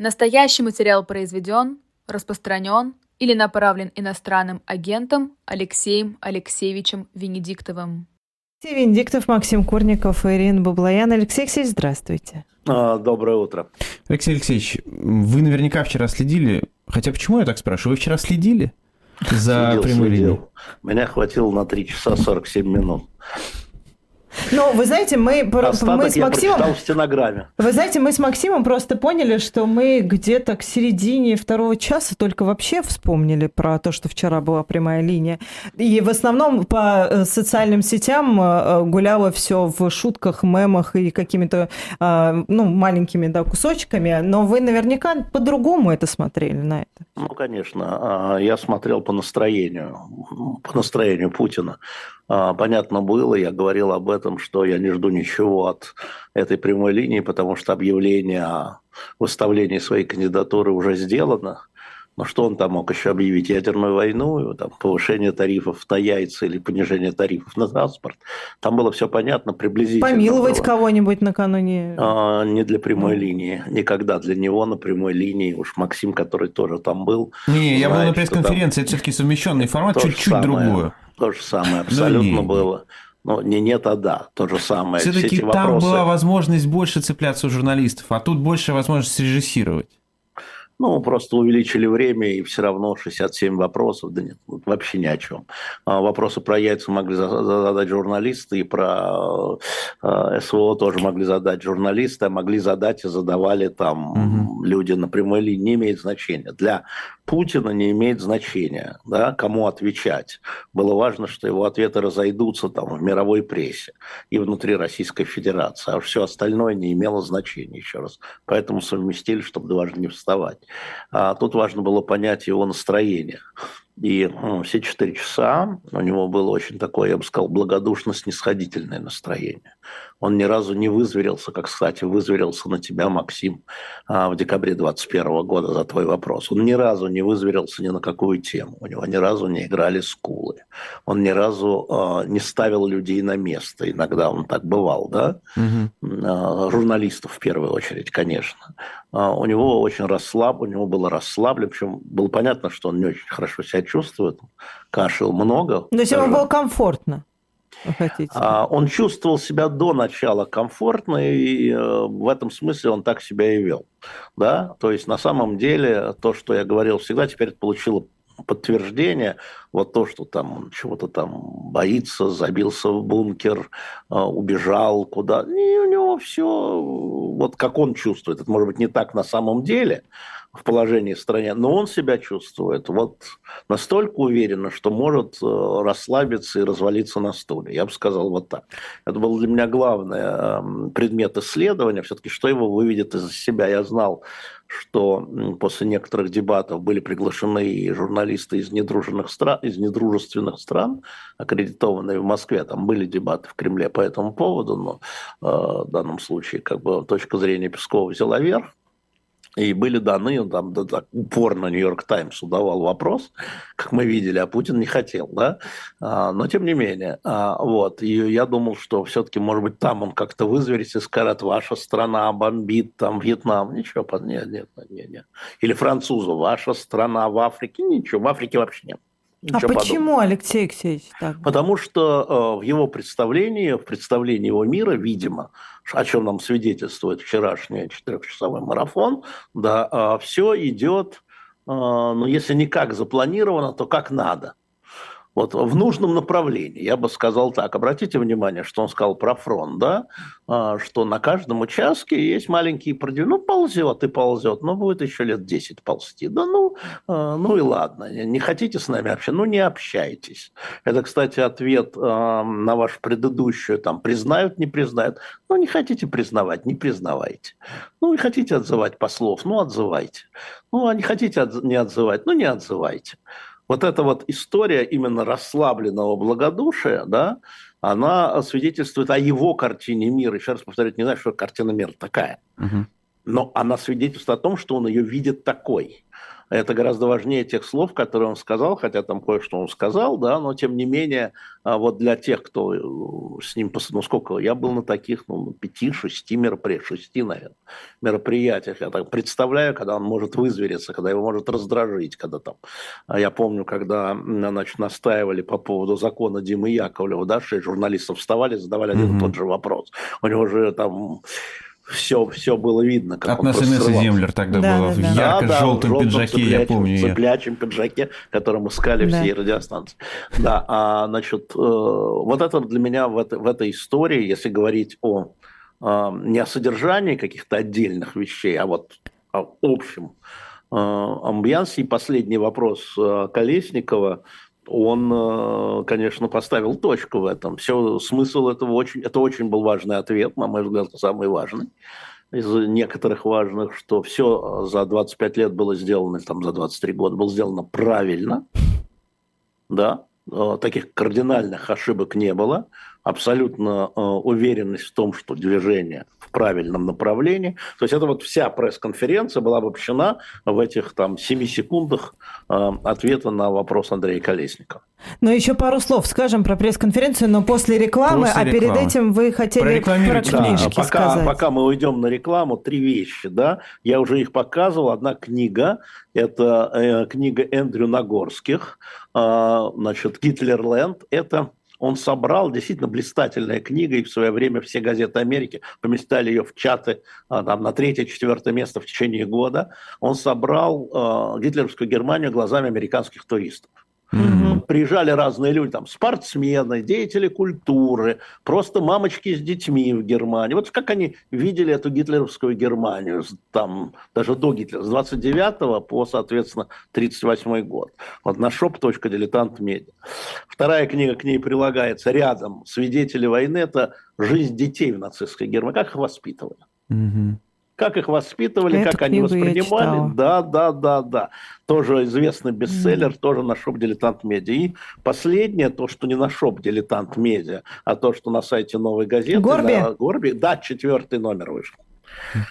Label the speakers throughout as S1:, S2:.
S1: Настоящий материал произведен, распространен или направлен иностранным агентом Алексеем Алексеевичем Венедиктовым.
S2: Алексей Венедиктов, Максим Курников и Ирина Баблоян. Алексей Алексеевич, здравствуйте.
S3: А, доброе утро.
S4: Алексей Алексеевич, вы наверняка вчера следили, хотя почему я так спрашиваю, вы вчера следили за
S3: следил,
S4: прямой
S3: следил.
S4: линией?
S3: Меня хватило на 3 часа 47 минут.
S2: Ну, вы знаете, мы,
S3: Остаток
S2: мы с Максимом...
S3: в стенограмме.
S2: Вы знаете, мы с Максимом просто поняли, что мы где-то к середине второго часа только вообще вспомнили про то, что вчера была прямая линия. И в основном по э, социальным сетям э, гуляло все в шутках, мемах и какими-то э, ну, маленькими да, кусочками. Но вы наверняка по-другому это смотрели на это.
S3: Ну, конечно. а, Я смотрел по настроению, по настроению Путина. А, Понятно было, я говорил об этом, что я не жду ничего от этой прямой линии, потому что объявление о выставлении своей кандидатуры уже сделано. Но что он там мог еще объявить? Ядерную войну, там, повышение тарифов на яйца или понижение тарифов на транспорт. Там было все понятно, приблизительно.
S2: Помиловать
S3: было.
S2: кого-нибудь накануне.
S3: А, не для прямой
S2: Ну.
S3: линии. Никогда для него на прямой линии. Уж Максим, который тоже там был.
S4: Не, я был
S3: знает,
S4: на пресс-конференции, это все-таки совмещенный формат, чуть-чуть
S3: самое.
S4: другое.
S3: То же самое абсолютно
S4: не.
S3: было. Ну, не нет, а да. То же самое. Все
S4: Все-таки
S3: эти
S4: там
S3: вопросы.
S4: была возможность больше цепляться у журналистов, а тут больше возможность режиссировать.
S3: Ну, просто увеличили время, и все равно 67 вопросов, да нет, вообще ни о чем. А, Вопросы про яйца могли за- задать журналисты, и про э, СВО тоже могли задать журналисты, а могли задать и задавали там. Люди на прямой линии. Не имеет значения. Для Путина не имеет значения, да, кому отвечать. Было важно, что его ответы разойдутся там в мировой прессе и внутри Российской Федерации, а все остальное не имело значения, еще раз. Поэтому совместили, чтобы дважды не вставать. А тут важно было понять его настроение. И ну, все четыре часа у него было очень такое, я бы сказал, благодушно-снисходительное настроение. Он ни разу не вызверился, как, кстати, вызверился на тебя, Максим, а, в декабре 2021 года за твой вопрос. Он ни разу не вызверился ни на какую тему. У него ни разу не играли скулы. Он ни разу а, не ставил людей на место. Иногда он так бывал, да? А, журналистов в первую очередь, конечно. У него очень расслаб, у него было расслаблено, причем было понятно, что он не очень хорошо себя чувствует, кашлял много.
S2: То есть ему
S3: даже.
S2: было комфортно, хотите?
S3: А, Он чувствовал себя до начала комфортно, и э, в этом смысле он так себя и вел. Да? То есть на самом деле то, что я говорил всегда, теперь получило подтверждение, вот то, что там он чего-то там боится, забился в бункер, э, убежал куда, и у него все, вот как он чувствует, это может быть не так на самом деле в положении в стране, но он себя чувствует вот настолько уверенно, что может э, расслабиться и развалиться на стуле. Я бы сказал вот так. Это был для меня главный э, предмет исследования, все-таки что его выведет из себя. Я знал, что после некоторых дебатов были приглашены и журналисты из недружественных стран, из недружественных стран, аккредитованные в Москве. Там были дебаты в Кремле по этому поводу, но э, в данном случае как бы точка зрения Пескова взяла верх. И были даны, он там да, так упорно Нью-Йорк Таймс удавал вопрос, как мы видели, а Путин не хотел, да, А, но тем не менее, а, вот, и я думал, что все-таки, может быть, там он как-то вызверится и скажет, ваша страна бомбит, там, Вьетнам, ничего, нет, нет, нет, нет, или французу, ваша страна в Африке, ничего, в Африке вообще нет.
S2: А
S3: Ничего подобного.
S2: почему, Алексей Алексеевич, так?
S3: Потому что э, в его представлении, в представлении его мира, видимо, о чем нам свидетельствует вчерашний четырехчасовой марафон, да, все идет, э, ну, если не как запланировано, то как надо. Вот в нужном направлении, я бы сказал так. Обратите внимание, что он сказал про фронт, да, А, что на каждом участке есть маленькие продвижения. Ну, ползет и ползет, но будет еще лет 10 ползти. Да ну, а, ну и ладно, не хотите с нами общаться, ну не общайтесь. Это, кстати, ответ а, на вашу предыдущую, там, признают, не признают. Ну, не хотите признавать, не признавайте. Ну, не хотите отзывать послов, ну, отзывайте. Ну, а не хотите не отзывать, ну, не отзывайте. Вот эта вот история именно расслабленного благодушия, да, она свидетельствует о его картине мира. Еще раз повторю, не знаю, что картина мира такая
S4: Мгм.
S3: но она свидетельствует о том, что он ее видит такой. Это гораздо важнее тех слов, которые он сказал, хотя там кое-что он сказал, да, но тем не менее, а, вот для тех, кто э, с ним, ну сколько, я был на таких, ну, пяти-шести мероприятиях, шести, наверное, мероприятиях. Я так представляю, когда он может вызвериться, когда его может раздражить, когда там, а я помню, когда, значит, настаивали по поводу закона Димы Яковлева, да, что журналистов вставали, задавали один mm-hmm. и тот же вопрос. У него же там все, все было видно.
S4: Как От нас Инесса Землер тогда да, была да, в да. ярко-желтом да, пиджаке, цеплячем, я помню
S3: ее. цеплячем пиджаке, которым искали да. все радиостанции. Да, а, значит, э, вот это для меня в, это, в этой истории, если говорить о э, не о содержании каких-то отдельных вещей, а вот о общем э, амбиансе. И последний вопрос э, Колесникова – он, э, конечно, поставил точку в этом. Все, смысл этого очень, это очень был важный ответ, на мой взгляд, самый важный из некоторых важных, что все за 25 лет было сделано, там за 23 года было сделано правильно, да, э, таких кардинальных ошибок не было, абсолютно э, уверенность в том, что движение в правильном направлении. То есть это вот вся пресс-конференция была обобщена в этих там 7 секундах э, ответа на вопрос Андрея Колесникова.
S2: Ну, еще пару слов скажем про пресс-конференцию, но после рекламы, после а перед этим вы хотели про книжки да,
S3: пока,
S2: сказать.
S3: Пока мы уйдем на рекламу, три вещи, да, я уже их показывал. Одна книга, это э, книга Эндрю Нагорских, э, значит, «Гитлерленд», это он собрал действительно блистательная книга, и в свое время все газеты Америки поместали ее в чаты а, там, на третье-четвертое место в течение года. Он собрал э, гитлеровскую Германию глазами американских туристов. Mm-hmm. Приезжали разные люди, там, спортсмены, деятели культуры, просто мамочки с детьми в Германии. Вот как они видели эту гитлеровскую Германию, там, даже до Гитлера, с 29 по, соответственно, 38 год. Вот на shop.diletant.media. Вторая книга к ней прилагается рядом. Свидетели войны – это жизнь детей в нацистской Германии. Как их воспитывали? Mm-hmm как их воспитывали, Эту как они воспринимали. Да, да, да, да. Тоже известный бестселлер, mm. тоже на шоп Дилетант Медиа. И последнее, то, что не на шоп Дилетант Медиа, а то, что на сайте Новой газеты.
S2: Горби? На
S3: Горби. Да, четвертый номер вышел.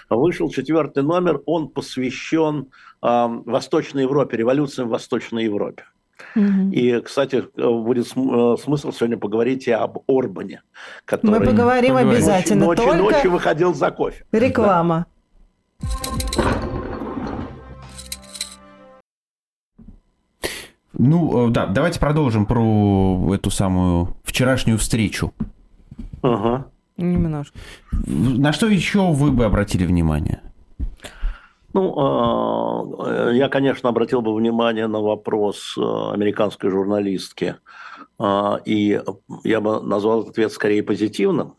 S3: Вышел четвертый номер, он посвящен э, Восточной Европе, революциям в Восточной Европе. Угу. И, кстати, будет э, смысл сегодня поговорить и об Орбане,
S2: который Мы поговорим обязательно.
S3: Ночью,
S2: Только
S3: ночью выходил за кофе.
S2: Реклама. Да.
S4: Ну, э, да, давайте продолжим про эту самую вчерашнюю встречу.
S3: Ага.
S2: Немножко.
S4: На что еще вы бы обратили внимание?
S3: Ну, э, я, конечно, обратил бы внимание на вопрос э, американской журналистки. И я бы назвал этот ответ скорее позитивным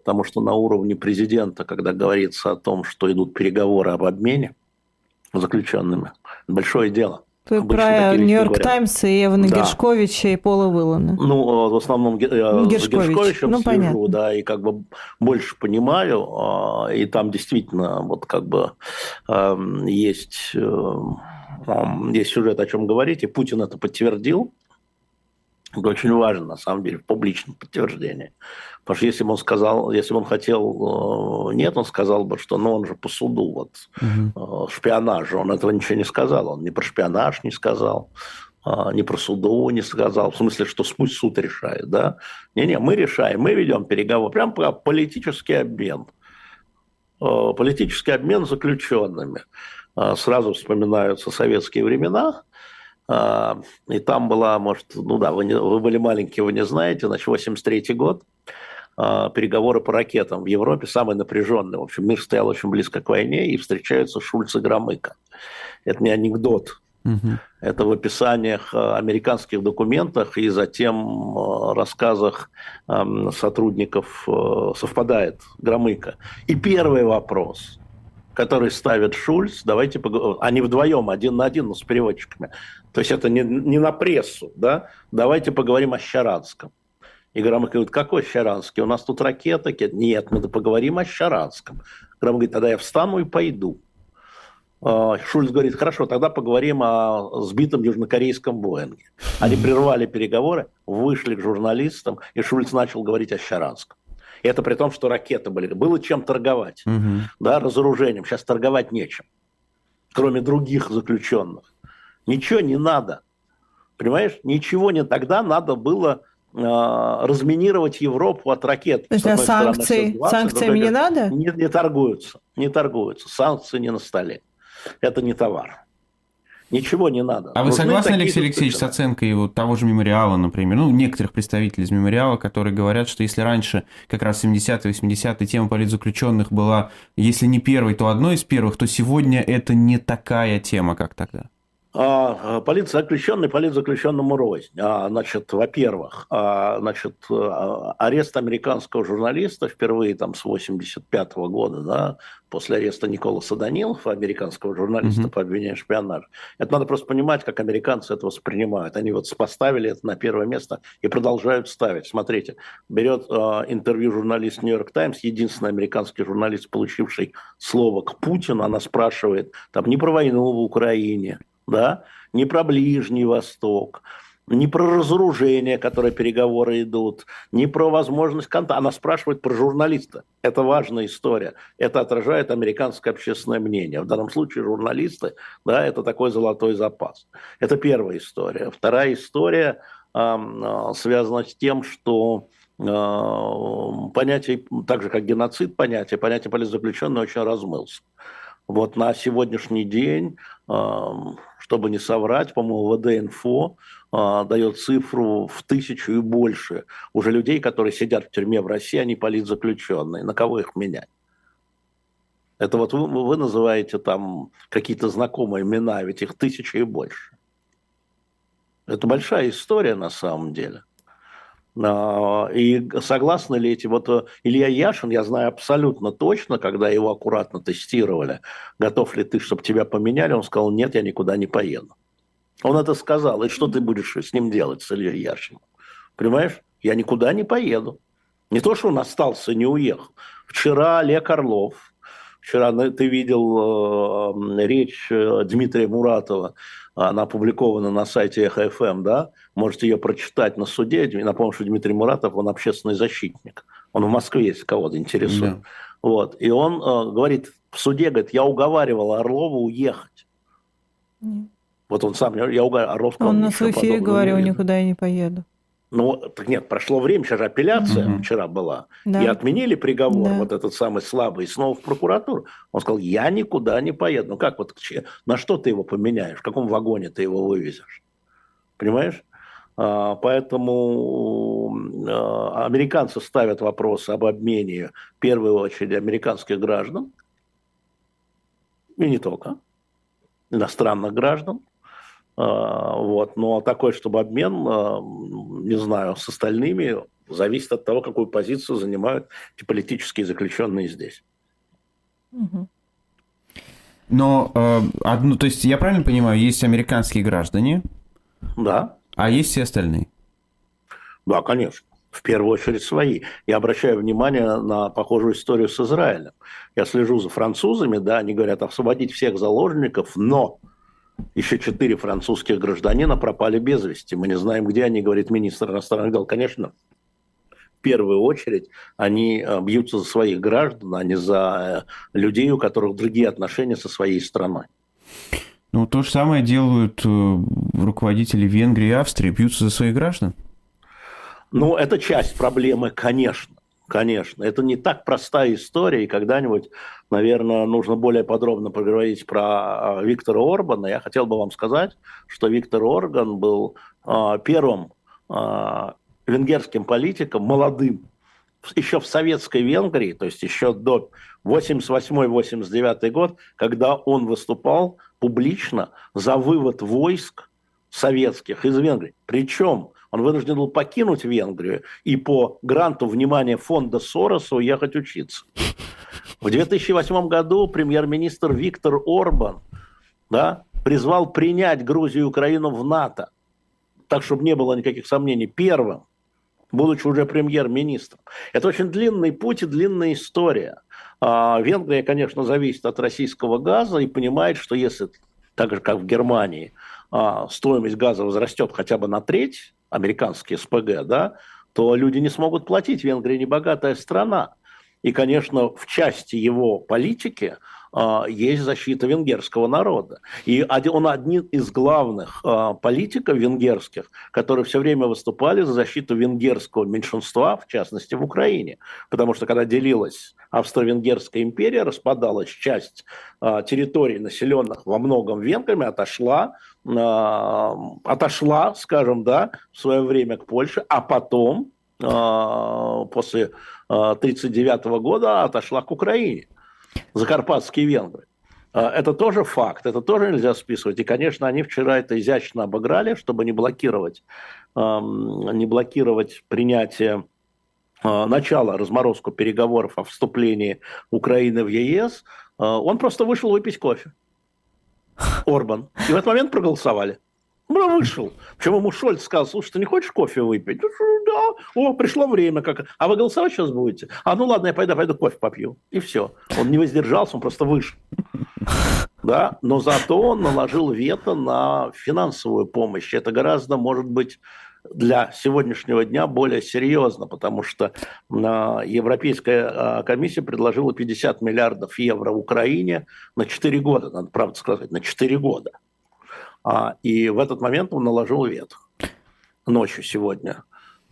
S3: потому что на уровне президента, когда говорится о том, что идут переговоры об обмене заключенными, большое дело.
S2: Ты Обычно про Нью-Йорк Таймс и Эвана да. Гершковича и Пола Вылана.
S3: Ну, в основном Гершкович. с Гершковичем ну, слежу, понятно. да, и как бы больше понимаю, а, и там действительно вот как бы есть, э, есть сюжет, о чем говорить, и Путин это подтвердил, это очень важно, на самом деле, публичное подтверждение. Потому что если бы он сказал, если бы он хотел, э, нет, он сказал бы, что ну он же по суду, вот, угу. шпионаж, он этого ничего не сказал, он ни про шпионаж не сказал, а, ни про суду не сказал, в смысле, что пусть суд решает, да? Не-не, мы решаем, мы ведем переговоры, прям про политический обмен. Э, политический обмен заключенными. Сразу вспоминаются советские времена, и там была, может, ну да, вы, не, вы были маленькие, вы не знаете, значит, 83 год, а, переговоры по ракетам в Европе самые напряженные. В общем, мир стоял очень близко к войне, и встречаются Шульц и Громыко. Это не анекдот. Угу. Это в описаниях а, американских документах и затем рассказах сотрудников совпадает Громыко. И первый вопрос – который ставит Шульц, давайте поговорим, они вдвоем, один на один, но с переводчиками. То есть это не, не на прессу, да, давайте поговорим о Щаранском. И Громыко говорит, какой Щаранский? У нас тут ракета. Нет, мы поговорим о Щаранском. Громыко говорит, тогда я встану и пойду. А, Шульц говорит, хорошо, тогда поговорим о сбитом южнокорейском Боинге. Они прервали переговоры, вышли к журналистам, и Шульц начал говорить о Щаранском. И это при том, что ракеты были. Было чем торговать. Угу. Да, разоружением. Сейчас торговать нечем. кроме других заключенных. Ничего не надо. Понимаешь? Ничего не тогда надо было э, разминировать Европу от ракет.
S2: То есть а санкции, 20, санкциями не надо?
S3: Не, не торгуются, не торгуются. Санкции не на столе. Это не товар. Ничего не надо.
S4: А вы согласны, Алексей Алексеевич, с оценкой вот того же мемориала, например, ну, некоторых представителей из мемориала, которые говорят, что если раньше, как раз 70-е, 80-е, тема политзаключенных была, если не первой, то одной из первых, то сегодня это не такая тема, как тогда?
S3: А, а, политзаключенный политзаключенному рознь. А, значит, во-первых, значит, арест американского журналиста впервые там с 85 -го года, да, после ареста Николаса Данилова, американского журналиста mm-hmm. по обвинению в шпионаже. Это надо просто понимать, как американцы это воспринимают. Они вот поставили это на первое место и продолжают ставить. Смотрите, берет э, интервью журналист Нью-Йорк Таймс, единственный американский журналист, получивший слово к Путину, она спрашивает там не про войну в Украине, да, не про Ближний Восток, не про разоружение, которое переговоры идут, не про возможность контакта. Она спрашивает про журналиста. Это важная история. Это отражает американское общественное мнение. В данном случае журналисты, да, это такой золотой запас. Это первая история. Вторая история э, связана с тем, что э, понятие, так же как геноцид понятие, понятие политзаключенного очень размылся. Вот на сегодняшний день, чтобы не соврать, по-моему, ВД-инфо дает цифру в тысячу и больше уже людей, которые сидят в тюрьме в России, они политзаключенные. На кого их менять? Это вот вы, вы называете там какие-то знакомые имена, ведь их тысяча и больше. Это большая история на самом деле. А, и согласны ли эти... Вот э, Илья Яшин, я знаю абсолютно точно, когда его аккуратно тестировали, готов ли ты, чтобы тебя поменяли, он сказал, нет, я никуда не поеду. Он это сказал. И что ты будешь с ним делать, с Ильей Яшиным? Понимаешь? Я никуда не поеду. Не то, что он остался, не уехал. Вчера Олег Орлов, вчера ты видел э, речь э, Дмитрия Муратова, она опубликована на сайте ЭХФМ, да, можете ее прочитать на суде. Напомню, что Дмитрий Муратов, он общественный защитник. Он в Москве, если кого-то интересует. Да. Вот. И он э, говорит в суде, говорит, я уговаривал Орлова уехать. Нет. Вот он сам, я уговаривал, Орлов сказал,
S2: Он на в эфире говорил, никуда я не поеду.
S3: Ну, так нет, прошло время, сейчас же апелляция угу. вчера была, да. и отменили приговор, да. вот этот самый слабый, снова в прокуратуру. Он сказал, я никуда не поеду. Ну как вот, на что ты его поменяешь, в каком вагоне ты его вывезешь? Понимаешь? А, поэтому а, американцы ставят вопрос об обмене, в первую очередь, американских граждан, и не только, иностранных граждан, а, вот. Но такой, чтобы обмен, не знаю, с остальными, зависит от того, какую позицию занимают эти политические заключенные здесь.
S4: Но э, одну, то есть я правильно понимаю, есть американские граждане,
S3: да.
S4: А есть все остальные?
S3: Да, конечно. В первую очередь свои. Я обращаю внимание на похожую историю с Израилем. Я слежу за французами, да, они говорят освободить всех заложников, но еще четыре французских гражданина пропали без вести. Мы не знаем, где они, говорит министр иностранных дел. Конечно, в первую очередь они э, бьются за своих граждан, а не за э, людей, у которых другие отношения со своей страной.
S4: Ну, то же самое делают э, руководители Венгрии и Австрии, бьются за своих граждан.
S3: Ну, это часть проблемы, конечно. Конечно, это не так простая история, и когда-нибудь, наверное, нужно более подробно поговорить про а, Виктора Орбана. Я хотел бы вам сказать, что Виктор Орбан был э, первым э, венгерским политиком, молодым, еще в советской Венгрии, то есть еще до 88-89 год, когда он выступал публично за вывод войск советских из Венгрии. Причем он вынужден был покинуть Венгрию и по гранту внимания фонда Сороса уехать учиться. В 2008 году премьер-министр Виктор Орбан да, призвал принять Грузию и Украину в НАТО, так, чтобы не было никаких сомнений, первым, будучи уже премьер-министром. Это очень длинный путь и длинная история. А, Венгрия, конечно, зависит от российского газа и понимает, что если, так же как в Германии, а, стоимость газа возрастет хотя бы на треть, американские СПГ, да, то люди не смогут платить. Венгрия не богатая страна. И, конечно, в части его политики есть защита венгерского народа. И он один из главных а, политиков венгерских, которые все время выступали за защиту венгерского меньшинства, в частности в Украине. Потому что когда делилась Австро-Венгерская империя, распадалась часть а, территорий, населенных во многом венграми, отошла, отошла, скажем, да, в свое время к Польше, а потом после 1939 года отошла к Украине закарпатские венгры. А, это тоже факт, это тоже нельзя списывать. И, конечно, они вчера это изящно обыграли, чтобы не блокировать, не блокировать принятие а, начала разморозку переговоров о вступлении Украины в ЕС. А, он просто вышел выпить кофе. Орбан. И в этот момент проголосовали. Ну, вышел. Причем ему Шольц сказал, слушай, ты не хочешь кофе выпить? Да. О, пришло время. Как... А вы голосовать сейчас будете? А ну ладно, я пойду, пойду кофе попью. И все. Он не воздержался, он просто вышел. Да? Но зато он наложил вето на финансовую помощь. Это гораздо, может быть, для сегодняшнего дня более серьезно, потому что а, Европейская а, комиссия предложила 50 миллиардов евро Украине на 4 года, надо правда сказать, на 4 года. А, и в этот момент он наложил вет ночью сегодня.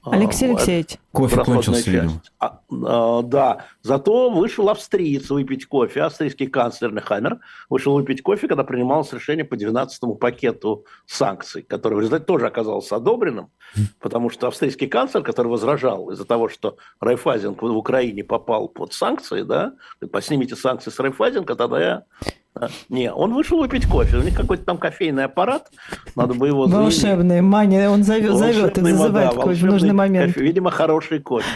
S2: Алексей Алексеевич.
S4: Кофе кончился, видимо.
S3: А, а, да, зато вышел австриец выпить кофе, австрийский канцлер Нехаймер вышел выпить кофе, когда принималось решение по 12-му пакету санкций, который в результате тоже оказался одобренным, потому что австрийский канцлер, который возражал из-за того, что Райфайзен в Украине попал под санкции, да, поснимите санкции с Райфайзенка, тогда я не, он вышел выпить кофе. У них какой-то там кофейный аппарат. Надо бы его
S2: Волшебный, Маня, он зовет, зовет и вызывает да, кофе в нужный момент.
S3: Кофе. Видимо, хороший кофе.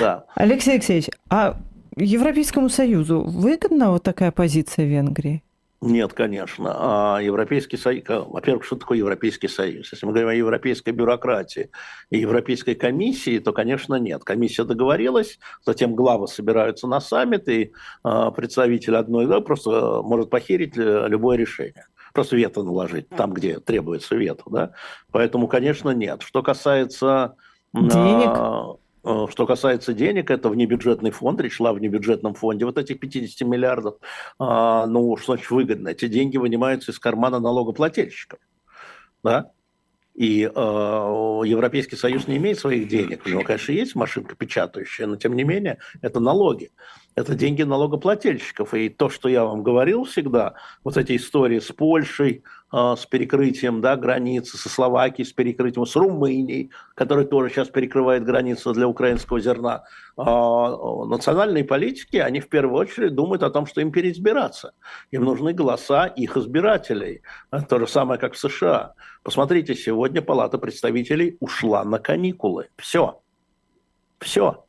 S3: Да.
S2: Алексей Алексеевич, а Европейскому Союзу выгодна вот такая позиция Венгрии?
S3: Нет, конечно. А Европейский Союз, во-первых, что такое Европейский Союз? Если мы говорим о европейской бюрократии и Европейской комиссии, то, конечно, нет. Комиссия договорилась, затем главы собираются на саммит, и а, представитель одной да, просто может похерить э, любое решение просто вето наложить там, где требуется вето. Да? Поэтому, конечно, нет. Что касается...
S2: Денег?
S3: Э, что касается денег, это внебюджетный фонд, речь шла о внебюджетном фонде, вот этих 50 миллиардов, а, ну, что значит выгодно? Эти деньги вынимаются из кармана налогоплательщиков, да? И э, Европейский Союз не имеет своих денег. У него, конечно, есть машинка печатающая, но тем не менее это налоги. Это деньги налогоплательщиков. И то, что я вам говорил всегда, вот эти истории с Польшей, с перекрытием да, границы, со Словакией, с перекрытием, с Румынией, которая тоже сейчас перекрывает границу для украинского зерна. Э, национальные политики, они в первую очередь думают о том, что им переизбираться. Им нужны голоса их избирателей. То же самое, как в США. Посмотрите, сегодня Палата представителей ушла на каникулы. Все. Все.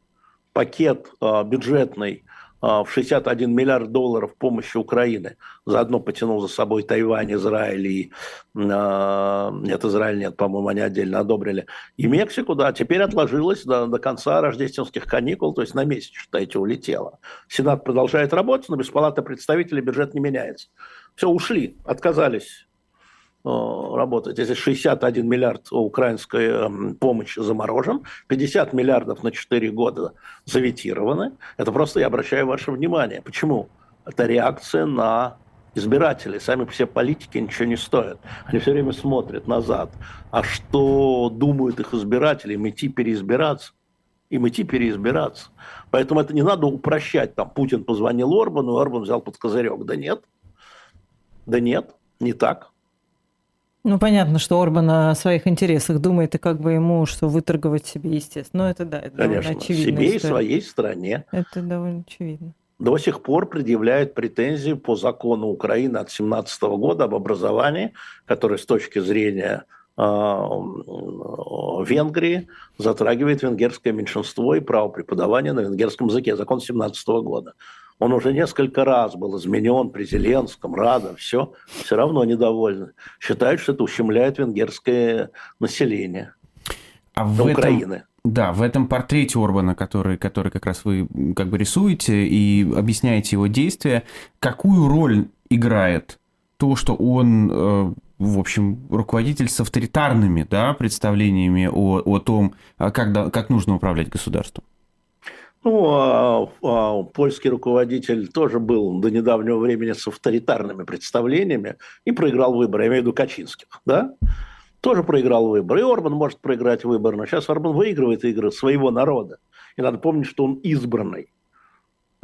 S3: Пакет э, бюджетный э, в 61 миллиард долларов помощи Украины. Заодно потянул за собой Тайвань, Израиль и... Э, нет, Израиль нет, по-моему, они отдельно одобрили. И Мексику, да, теперь отложилось до, до конца рождественских каникул, то есть на месяц, считайте, улетело. Сенат продолжает работать, но без Палаты представителей бюджет не меняется. Все, ушли, отказались работать. Если 61 миллиард украинской эм, помощи заморожен, 50 миллиардов на 4 года заветированы, это просто я обращаю ваше внимание. Почему? Это реакция на избирателей. Сами все политики ничего не стоят. Они все время смотрят назад. А что думают их избиратели? Им идти переизбираться. Им идти переизбираться. Поэтому это не надо упрощать. Там Путин позвонил Орбану, Орбан взял под козырек. Да нет. Да нет, не так.
S2: Ну, понятно, что Орбан о своих интересах думает, и как бы ему что выторговать себе, естественно. Ну, это да, это
S3: Конечно, очевидно. себе и своей стране.
S2: Это довольно очевидно.
S3: До сих пор предъявляют претензии по закону Украины от 2017 года об образовании, который с точки зрения а, Венгрии затрагивает венгерское меньшинство и право преподавания на венгерском языке. Закон 2017 года. Он уже несколько раз был изменен при Зеленском, Рада, все, все равно недовольны. Считают, что это ущемляет венгерское население
S4: а в Украины. Этом... Да, в этом портрете Орбана, который, который как раз вы как бы рисуете и объясняете его действия, какую роль играет то, что он, э, в общем, руководитель с авторитарными да, представлениями о, о том, как, да, как нужно управлять государством?
S3: Ну, а, а, польский руководитель тоже был до недавнего времени с авторитарными представлениями и проиграл выборы. Я имею в виду Качинских, да? Тоже проиграл выборы. И Орбан может проиграть выборы, но сейчас Орбан выигрывает игры своего народа. И надо помнить, что он избранный.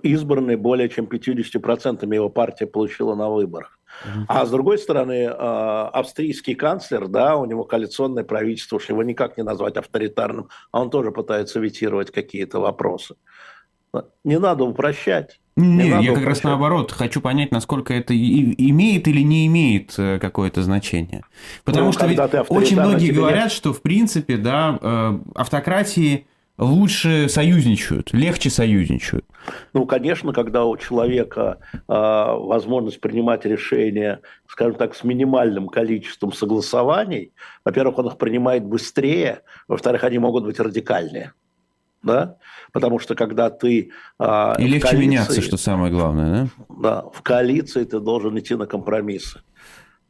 S3: Избранный более чем 50% его партия получила на выборах. А с другой стороны, а, австрийский канцлер, да, у него коалиционное правительство, уж его никак не назвать авторитарным, а он тоже пытается ветировать какие-то вопросы. Не надо упрощать.
S4: Не, не я как раз наоборот хочу понять, насколько это имеет или не имеет э, какое-то значение. Потому ну, что ведь очень многие говорят, нет. что в принципе, да, э, автократии лучше союзничают, легче союзничают.
S3: Ну, конечно, когда у человека э, возможность принимать решения, скажем так, с минимальным количеством согласований, во-первых, он их принимает быстрее, во-вторых, они могут быть радикальнее да, потому что когда ты...
S4: Э, И легче коалиции, меняться, что самое главное, да?
S3: Да, в коалиции ты должен идти на компромиссы.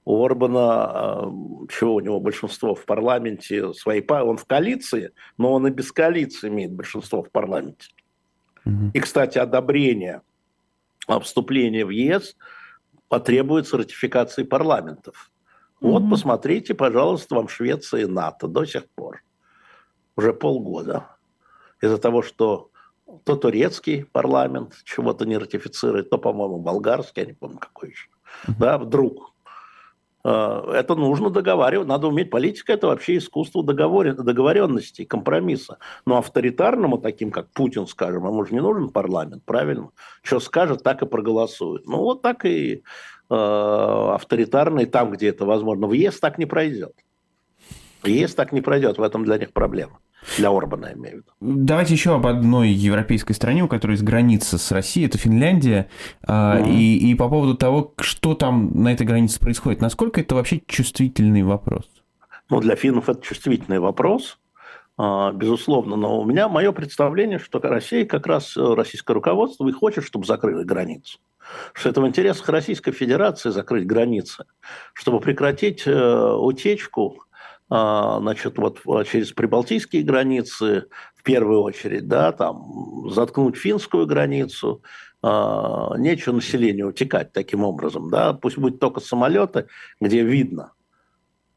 S3: У Орбана, э, чего у него большинство в парламенте, свои, он в коалиции, но он и без коалиции имеет большинство в парламенте. Угу. И, кстати, одобрение вступления в ЕС потребуется ратификации парламентов. Угу. Вот, посмотрите, пожалуйста, вам Швеция и НАТО до сих пор. Уже полгода из-за того, что то турецкий парламент чего-то не ратифицирует, то, по-моему, болгарский, я не помню, какой еще. Да, вдруг. Э, это нужно договаривать, надо уметь. Политика – это вообще искусство договоренности, компромисса. Но авторитарному, таким как Путин, скажем, ему же не нужен парламент, правильно? Что скажет, так и проголосует. Ну, вот так и э, авторитарный, там, где это возможно. В ЕС так не пройдет. ЕС так не пройдет, в этом для них проблема. Для Орбана, я имею в виду.
S4: Давайте еще об одной европейской стране, у которой есть граница с Россией, это Финляндия. Mm-hmm. И, и по поводу того, что там на этой границе происходит. Насколько это вообще чувствительный вопрос?
S3: Ну, для финнов это чувствительный вопрос, а, безусловно. Но у меня мое представление, что Россия, как раз э, российское руководство, и хочет, чтобы закрыли границу. Что это в интересах Российской Федерации закрыть границы, чтобы прекратить э, утечку значит, вот а, через прибалтийские границы, в первую очередь, да, там, заткнуть финскую границу, а, нечего населению утекать таким образом, да, пусть будет только самолеты, где видно,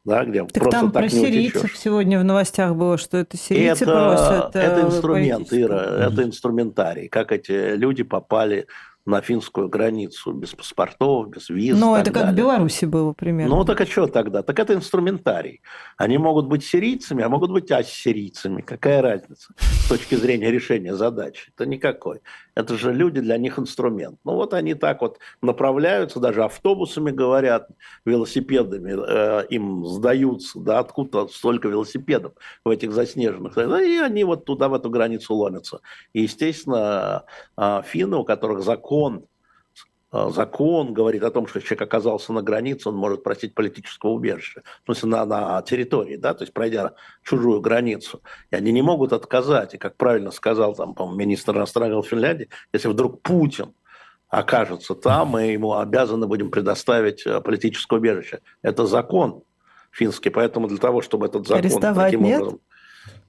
S3: да, где так просто
S2: там
S3: так
S2: про не сирийцев утечешь. сегодня в новостях было, что это сирийцы это, просят.
S3: Это э, инструмент, Ира, это инструментарий, как эти люди попали на финскую границу без паспортов, без виз.
S2: Ну, это как далее. в Беларуси было примерно.
S3: Ну, так а что тогда? Так это инструментарий. Они могут быть сирийцами, а могут быть ассирийцами. Какая разница с точки зрения решения задачи? Это никакой. Это же люди, для них инструмент. Ну, вот они так вот направляются, даже автобусами говорят, велосипедами э, им сдаются, да, откуда столько велосипедов в этих заснеженных. И они вот туда, в эту границу ломятся. И, естественно, э, финны, у которых закон закон, э, закон говорит о том, что человек оказался на границе, он может просить политического убежища, в смысле на, на территории, да, то есть пройдя чужую границу. И они не могут отказать. И, как правильно сказал там, по министр иностранных дел Финляндии, если вдруг Путин окажется там, мы ему обязаны будем предоставить э, политическое убежище. Это закон финский, поэтому для того, чтобы этот закон
S2: Арестовать таким нет? образом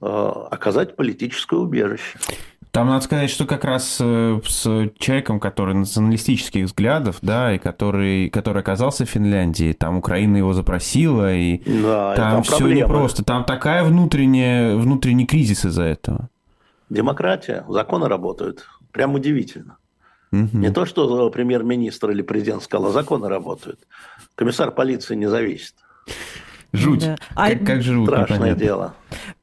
S3: э, оказать политическое убежище.
S4: Там надо сказать, что как раз э, с человеком, который националистических взглядов, да, и который, который оказался в Финляндии, там Украина его запросила, и да, там, там все проблемы. непросто. Там такая внутренняя, внутренний кризис из-за этого.
S3: Демократия, законы работают. Прям удивительно. Угу. Не то, что премьер-министр или президент сказал, а законы работают. Комиссар полиции не зависит.
S4: Жуть. Да. А... Как, как живут,
S3: Страшное непонятно. дело.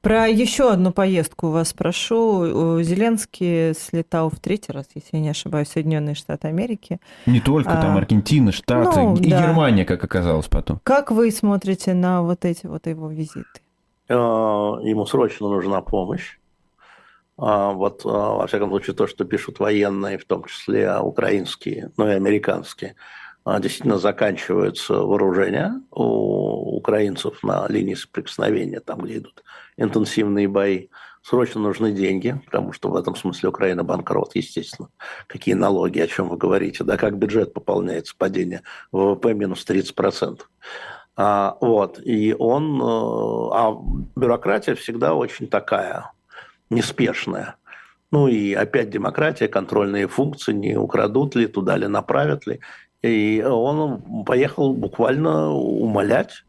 S2: Про еще одну поездку вас спрошу. Зеленский слетал в третий раз, если я не ошибаюсь, в Соединенные Штаты Америки.
S4: Не только, а... там Аргентина, Штаты ну, и да. Германия, как оказалось потом.
S2: Как вы смотрите на вот эти вот его визиты?
S3: Э, ему срочно нужна помощь. А, вот, э, во всяком случае, то, что пишут военные, в том числе украинские, ну и американские – а, действительно заканчиваются вооружения у украинцев на линии соприкосновения, там, где идут интенсивные бои. Срочно нужны деньги, потому что в этом смысле Украина банкрот, естественно. Какие налоги, о чем вы говорите, да, как бюджет пополняется, падение ВВП минус 30%. А, вот, и он, э, а бюрократия всегда очень такая неспешная. Ну и опять демократия, контрольные функции, не украдут ли, туда ли направят ли. И он поехал буквально умолять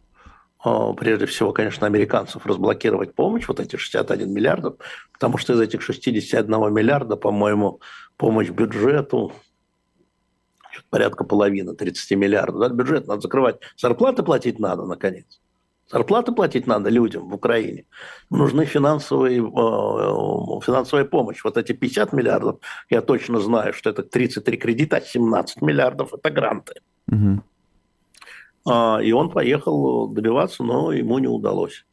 S3: а, прежде всего, конечно, американцев разблокировать помощь, вот эти 61 миллиардов, потому что из этих 61 миллиарда, по-моему, помощь бюджету порядка половины, 30 миллиардов. Да, бюджет надо закрывать. Зарплаты платить надо, наконец. Зарплаты платить надо людям в Украине. Нужны финансовые, э, финансовая помощь. Вот эти 50 миллиардов, я точно знаю, что это 33 кредита, 17 миллиардов – это гранты. Угу. И он поехал добиваться, но ему не удалось.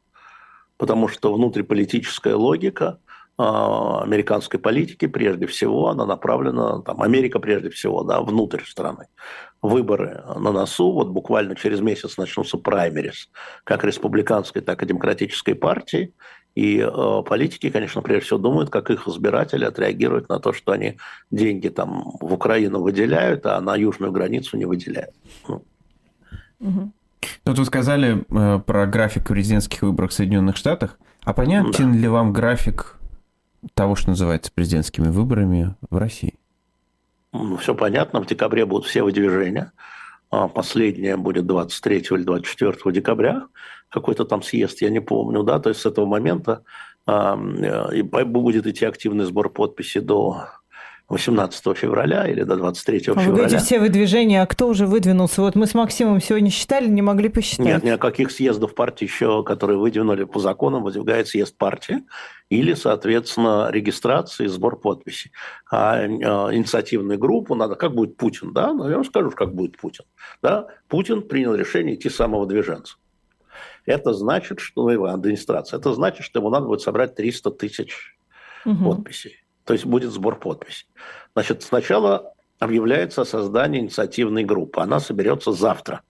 S3: Потому что внутриполитическая логика американской политики, прежде всего, она направлена, там, Америка прежде всего, да, внутрь страны. Выборы на носу, вот буквально через месяц начнутся праймерис, как республиканской, так и демократической партии. И э, политики, конечно, прежде всего думают, как их избиратели отреагируют на то, что они деньги там в Украину выделяют, а на южную границу не выделяют. Ну,
S4: Угу. Ну, вы сказали э, про график президентских выборов в Соединенных Штатах. А понятен да. ли вам график того, что называется президентскими выборами в России?
S3: Ну, все понятно. В декабре будут все выдвижения. А последнее будет 23 или 24 декабря. Какой-то там съезд, я не помню. Да? То есть с этого момента э, будет идти активный сбор подписей до 18 февраля или до 23 а февраля. Вы говорите,
S2: все выдвижения, а кто уже выдвинулся? Вот мы с Максимом сегодня считали, не могли посчитать.
S3: Нет, ни о каких съездов партии еще, которые выдвинули по законам, выдвигает съезд партии или, соответственно, регистрация и сбор подписей. А, а инициативную группу надо, как будет Путин, да? Ну, я вам скажу, как будет Путин. Да? Путин принял решение идти самого движенца. Это значит, что ну, его администрация, это значит, что ему надо будет собрать 300 тысяч угу. подписей то есть будет сбор подписей. Значит, сначала объявляется о создании инициативной группы. Она соберется завтра.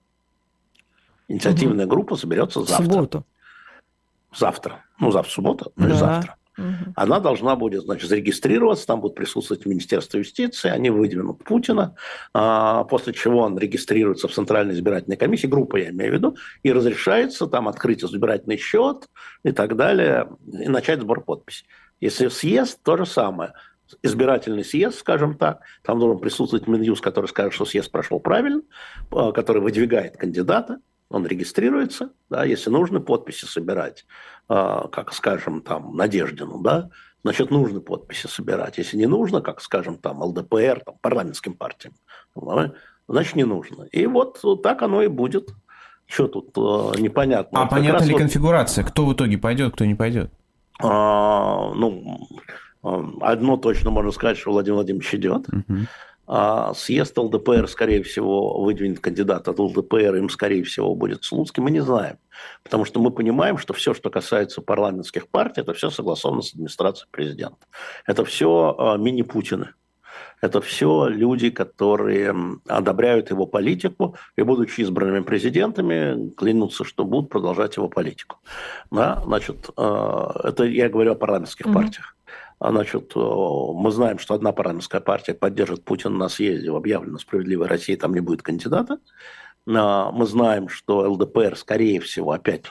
S3: Инициативная угу. группа соберется завтра. Субботу. Завтра. Ну, завтра суббота, ну да. завтра. Угу. Она должна будет, значит, зарегистрироваться, там будет присутствовать Министерство юстиции, они выдвинут Путина, а, после чего он регистрируется в Центральной избирательной комиссии, группа я имею в виду, и разрешается там открыть избирательный счет и так далее, и начать сбор подписей. Если съезд, то же самое. Избирательный съезд, скажем так, там должен присутствовать Минюст, который скажет, что съезд прошел правильно, э, который выдвигает кандидата, он регистрируется, да, если нужно подписи собирать, э, как, скажем, там, Надеждину, да, значит, нужно подписи собирать. Если не нужно, как, скажем, там, ЛДПР, там, парламентским партиям, значит, не нужно. И вот, так оно и будет. Что тут э, непонятно?
S4: А понятна ли вот... конфигурация? Кто в итоге пойдет, кто не пойдет?
S3: А, ну, одно точно можно сказать, что Владимир Владимирович идет. А съезд ЛДПР, скорее всего, выдвинет кандидата от ЛДПР, им, скорее всего, будет Слуцкий, мы не знаем. Потому что мы понимаем, что все, что касается парламентских партий, это все согласовано с администрацией президента. Это все а, мини-Путины. Это все люди, которые одобряют его политику и, будучи избранными президентами, клянутся, что будут продолжать его политику. Да? Значит, э, это я говорю о парламентских mm-hmm. партиях. А, значит, э, мы знаем, что одна парламентская партия поддержит Путина на съезде в объявлено «Справедливой России», там не будет кандидата. А, мы знаем, что ЛДПР, скорее всего, опять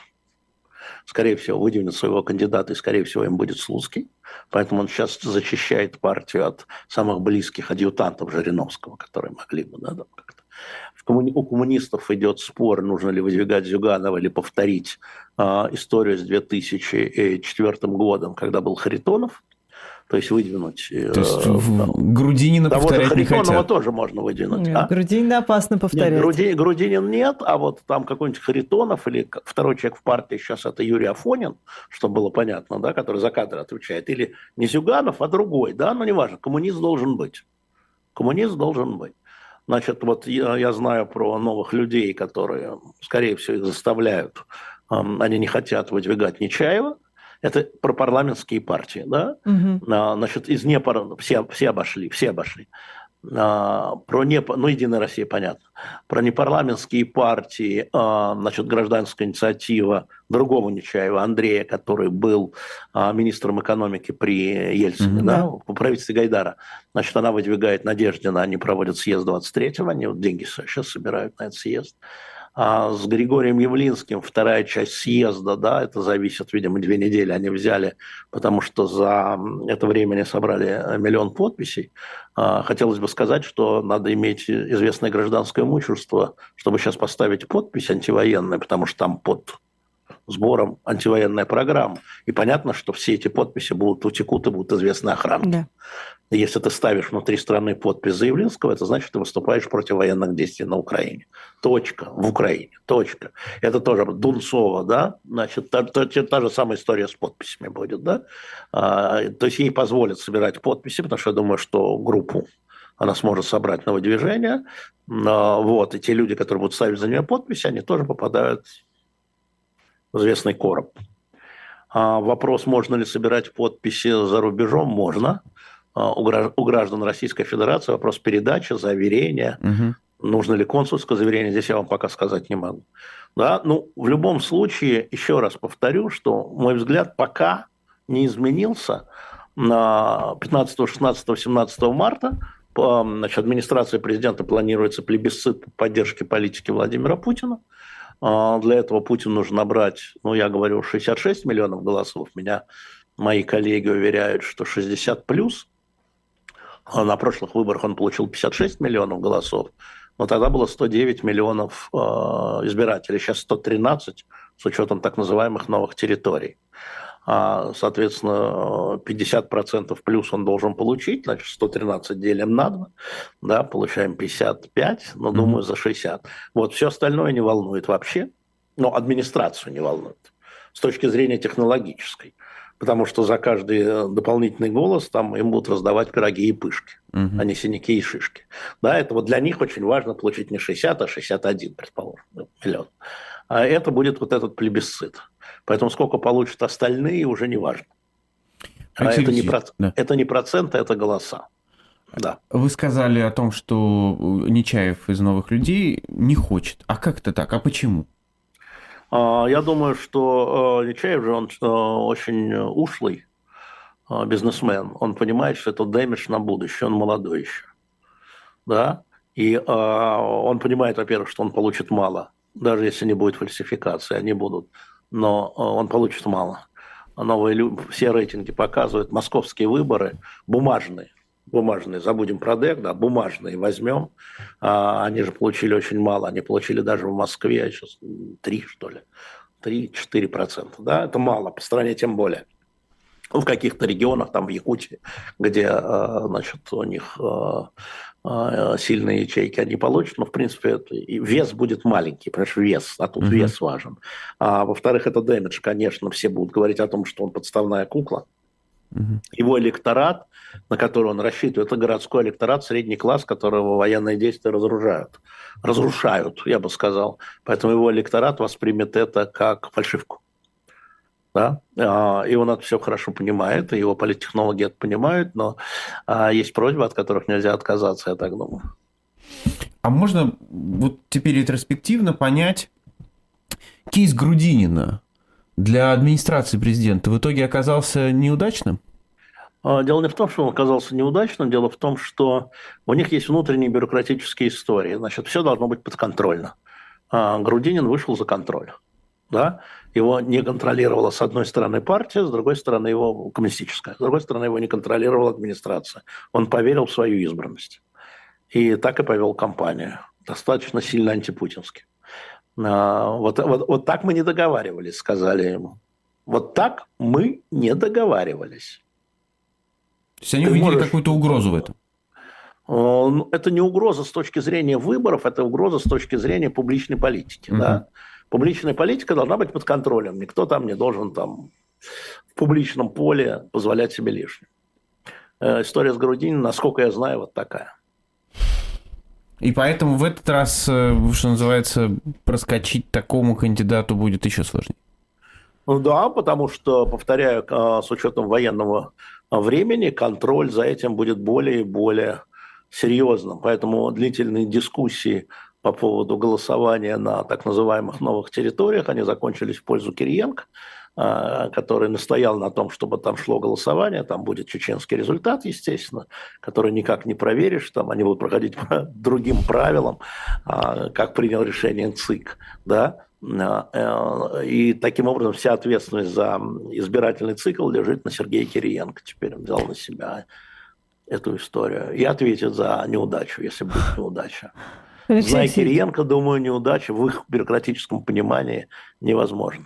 S3: скорее всего, выдвинет своего кандидата, и, скорее всего, им будет Слуцкий. Поэтому он сейчас зачищает партию от самых близких адъютантов Жириновского, которые могли бы да, как-то у коммунистов идет спор, нужно ли выдвигать Зюганова или повторить э, историю с 2004 годом, когда был Харитонов то есть выдвинуть...
S4: Э, то есть в Грудинина да, повторять не хотят?
S3: тоже можно выдвинуть. Нет,
S2: а? Грудинина опасно повторять. Нет,
S3: Грудинин, Грудинин нет, а вот там какой-нибудь Харитонов или второй человек в партии сейчас это Юрий Афонин, чтобы было понятно, да, который за кадр отвечает, или не Зюганов, а другой, да, но неважно, коммунист должен быть. Коммунист должен быть. Значит, вот я, я знаю про новых людей, которые, скорее всего, их заставляют, они не хотят выдвигать Нечаева, это про парламентские партии, да? Угу. А, значит, из непар... все, все обошли, все обошли. А, про не... Ну, Единая Россия, понятно. Про непарламентские партии, а, значит, гражданская инициатива другого Нечаева, Андрея, который был а, министром экономики при Ельцине, mm да, в правительстве Гайдара. Значит, она выдвигает Надеждина, они проводят съезд 23-го, они вот деньги сейчас собирают на этот съезд. А с Григорием Явлинским вторая часть съезда, да, это зависит, видимо, две недели они взяли, потому что за это время они собрали миллион подписей. А, хотелось бы сказать, что надо иметь известное гражданское мучество, чтобы сейчас поставить подпись антивоенную, потому что там под сбором антивоенная программа. И понятно, что все эти подписи будут утекут и будут известны охране. Да. Если ты ставишь внутри страны подпись Заявленского, это значит, ты выступаешь против военных действий на Украине. Точка. В Украине. Точка. Это тоже Дунцова, да? Значит, та, та, та же самая история с подписями будет, да? А, то есть ей позволят собирать подписи, потому что я думаю, что группу она сможет собрать новое движение. Вот. И те люди, которые будут ставить за нее подписи, они тоже попадают известный короб. А вопрос, можно ли собирать подписи за рубежом, можно. А, у граждан Российской Федерации вопрос передачи, заверения. Угу. Нужно ли консульское заверение, здесь я вам пока сказать не могу. Да? Ну, в любом случае, еще раз повторю, что мой взгляд пока не изменился. На 15, 16, 17 марта значит, администрация президента планируется плебисцит поддержки политики Владимира Путина. Для этого Путин нужно набрать, ну, я говорю, 66 миллионов голосов. Меня мои коллеги уверяют, что 60 плюс. А на прошлых выборах он получил 56 миллионов голосов, но тогда было 109 миллионов э, избирателей, сейчас 113 с учетом так называемых новых территорий. А, соответственно, 50% плюс он должен получить, значит, 113 делим на 2, да, получаем 55, но, думаю, за 60. Вот, все остальное не волнует вообще, но администрацию не волнует с точки зрения технологической потому что за каждый э, дополнительный голос там им будут раздавать пироги и пышки, угу. а не синяки и шишки. Да, это вот для них очень важно получить не 60, а 61, предположим, миллион. А это будет вот этот плебисцит. Поэтому сколько получат остальные, уже не важно. А это не, проц... да. это не проценты, это голоса. Да.
S4: Вы сказали о том, что Нечаев из новых людей не хочет. А как это так? А почему?
S3: А, я думаю, что Нечаев же он очень ушлый бизнесмен. Он понимает, что это дэмидж на будущее. Он молодой еще. Да? И а, он понимает, во-первых, что он получит мало, даже если не будет фальсификации, они будут. Но он получит мало. Новые все рейтинги показывают московские выборы бумажные бумажные, забудем про ДЭК, да, бумажные возьмем, а, они же получили очень мало, они получили даже в Москве сейчас 3, что ли, 3-4 процента, да, это мало, по стране тем более. В каких-то регионах, там в Якутии, где, а, значит, у них а, а, сильные ячейки они получат, но, в принципе, это, вес будет маленький, понимаешь, вес, а тут mm-hmm. вес важен. А, во-вторых, это дэмидж, конечно, все будут говорить о том, что он подставная кукла, Угу. Его электорат, на который он рассчитывает, это городской электорат, средний класс, которого военные действия разоружают. Разрушают, я бы сказал. Поэтому его электорат воспримет это как фальшивку. Да? А, и он это все хорошо понимает, и его политтехнологи это понимают, но а, есть просьбы, от которых нельзя отказаться, я так думаю.
S4: А можно вот теперь ретроспективно понять кейс Грудинина для администрации президента в итоге оказался неудачным?
S3: А, дело не в том, что он оказался неудачным, дело в том, что у них есть внутренние бюрократические истории. Значит, все должно быть подконтрольно. Грудинин вышел за контроль. Да? Его не контролировала, с одной стороны, партия, с другой стороны, его коммунистическая, с другой стороны, его не контролировала администрация. Он поверил в свою избранность. И так и повел кампанию. Достаточно сильно антипутински. А, вот, вот, вот так мы не договаривались, сказали ему. Вот так мы не договаривались.
S4: То есть они Ты увидели можешь... какую-то угрозу в этом?
S3: Ну, это не угроза с точки зрения выборов, это угроза с точки зрения публичной политики. Угу. Да? Публичная политика должна быть под контролем. Никто там не должен там, в публичном поле позволять себе лишнее. Э, история с Грудининым, насколько я знаю, вот такая.
S4: И поэтому в этот раз, э, что называется, проскочить такому кандидату будет еще сложнее.
S3: Ну да, потому что, повторяю, а, с учетом военного времени контроль за этим будет более и более серьезным. Поэтому длительные дискуссии по поводу голосования на так называемых новых территориях, они закончились в пользу Кириенко. а, который настоял на том, чтобы там шло голосование, там будет чеченский результат, естественно, который никак не проверишь, там они будут проходить по другим правилам, а, как принял решение ЦИК, да, э, и таким образом вся ответственность за избирательный цикл лежит на Сергея Кириенко. Теперь он взял на себя эту историю и ответит за неудачу, если будет неудача. Алексей Зная Кириенко, думаю, неудача в их бюрократическом понимании невозможна.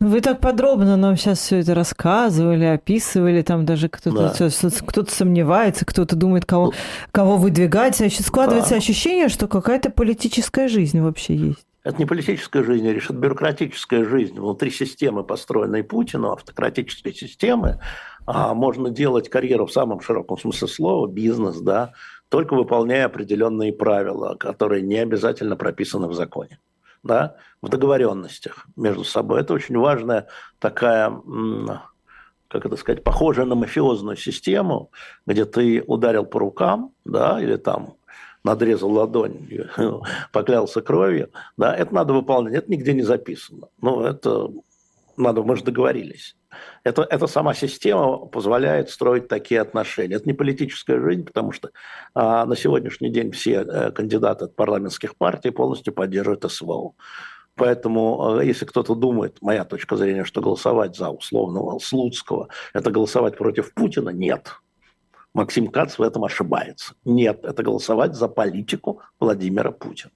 S2: Вы так подробно нам сейчас все это рассказывали, описывали, там даже кто-то да. кто сомневается, кто-то думает, кого, кого выдвигать. Значит, складывается да. ощущение, что какая-то политическая жизнь вообще есть.
S3: Это не политическая жизнь, это бюрократическая жизнь. Внутри системы, построенной Путину, автократической системы, а можно делать карьеру в самом широком смысле слова, бизнес, да, только выполняя определенные правила, которые не обязательно прописаны в законе да, в договоренностях между собой. Это очень важная такая, как это сказать, похожая на мафиозную систему, где ты ударил по рукам, да, или там надрезал ладонь, поклялся кровью, да, это надо выполнять, это нигде не записано. Ну, это надо, мы же договорились. Это, эта сама система позволяет строить такие отношения. Это не политическая жизнь, потому что а, на сегодняшний день все а, кандидаты от парламентских партий полностью поддерживают СВО. Поэтому, а, если кто-то думает, моя точка зрения, что голосовать за условного Слуцкого – это голосовать против Путина, нет. Максим Кац в этом ошибается. Нет, это голосовать за политику Владимира Путина.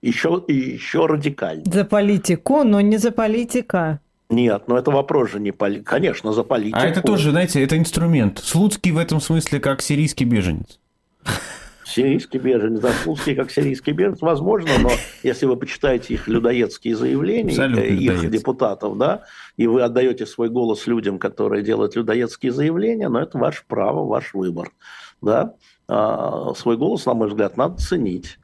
S3: Еще, еще радикальнее.
S2: За политику, но не за политика.
S3: Нет, но это вопрос же не поли... Конечно, за политику.
S4: А это тоже, знаете, это инструмент. Слуцкий в этом смысле как сирийский беженец.
S3: Сирийский беженец, да, Слуцкий как сирийский беженец, возможно, но если вы почитаете их людоедские заявления, Абсолютно их людоедский. депутатов, да, и вы отдаете свой голос людям, которые делают людоедские заявления, но это ваше право, ваш выбор, да. А, свой голос, на мой взгляд, надо ценить.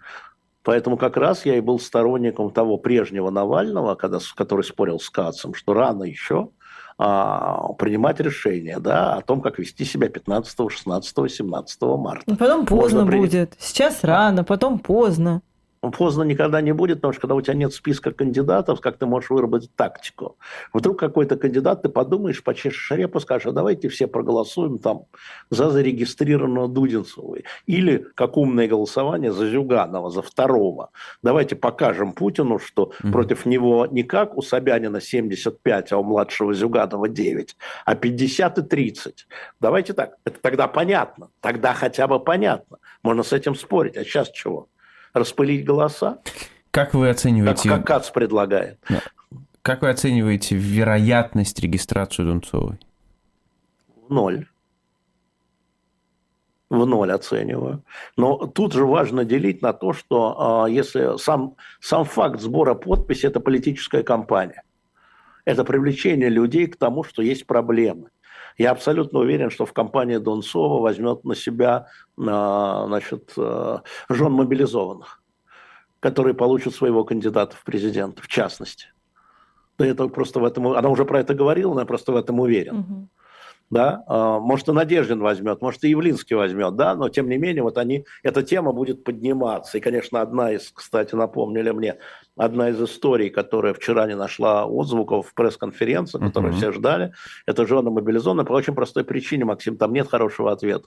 S3: Поэтому как раз я и был сторонником того прежнего Навального, когда, который спорил с Кацем, что рано еще а, принимать решение да, о том, как вести себя 15, 16, 17 марта.
S2: Потом поздно Можно будет. Сейчас рано, потом поздно
S3: поздно никогда не будет, потому что когда у тебя нет списка кандидатов, как ты можешь выработать тактику? Вдруг какой-то кандидат, ты подумаешь, почешешь репу, скажешь, а давайте все проголосуем там за зарегистрированного Дудинцева. Или, как умное голосование, за Зюганова, за второго. Давайте покажем Путину, что mm-hmm. против него не как у Собянина 75, а у младшего Зюганова 9, а 50 и 30. Давайте так. Это тогда понятно. Тогда хотя бы понятно. Можно с этим спорить. А сейчас чего? Распылить голоса.
S4: Как вы оцениваете...
S3: Как, как КАЦ предлагает.
S4: Как вы оцениваете вероятность регистрации Дунцовой?
S3: В ноль. В ноль оцениваю. Но тут же важно делить на то, что э, если сам, сам факт сбора подписи – это политическая кампания. Это привлечение людей к тому, что есть проблемы. Я абсолютно уверен, что в компании Донцова возьмет на себя а, значит, э, жен мобилизованных, которые получат своего кандидата в президенты, в частности. Да это просто в этом, она уже про это говорила, но я просто в этом уверен. Угу да, а, может и Надеждин возьмет, может и Явлинский возьмет, да, но тем не менее вот они, эта тема будет подниматься. И, конечно, одна из, кстати, напомнили мне, одна из историй, которая вчера не нашла отзвуков в пресс-конференции, которую uh-huh. все ждали, это жена мобилизованная по очень простой причине, Максим, там нет хорошего ответа.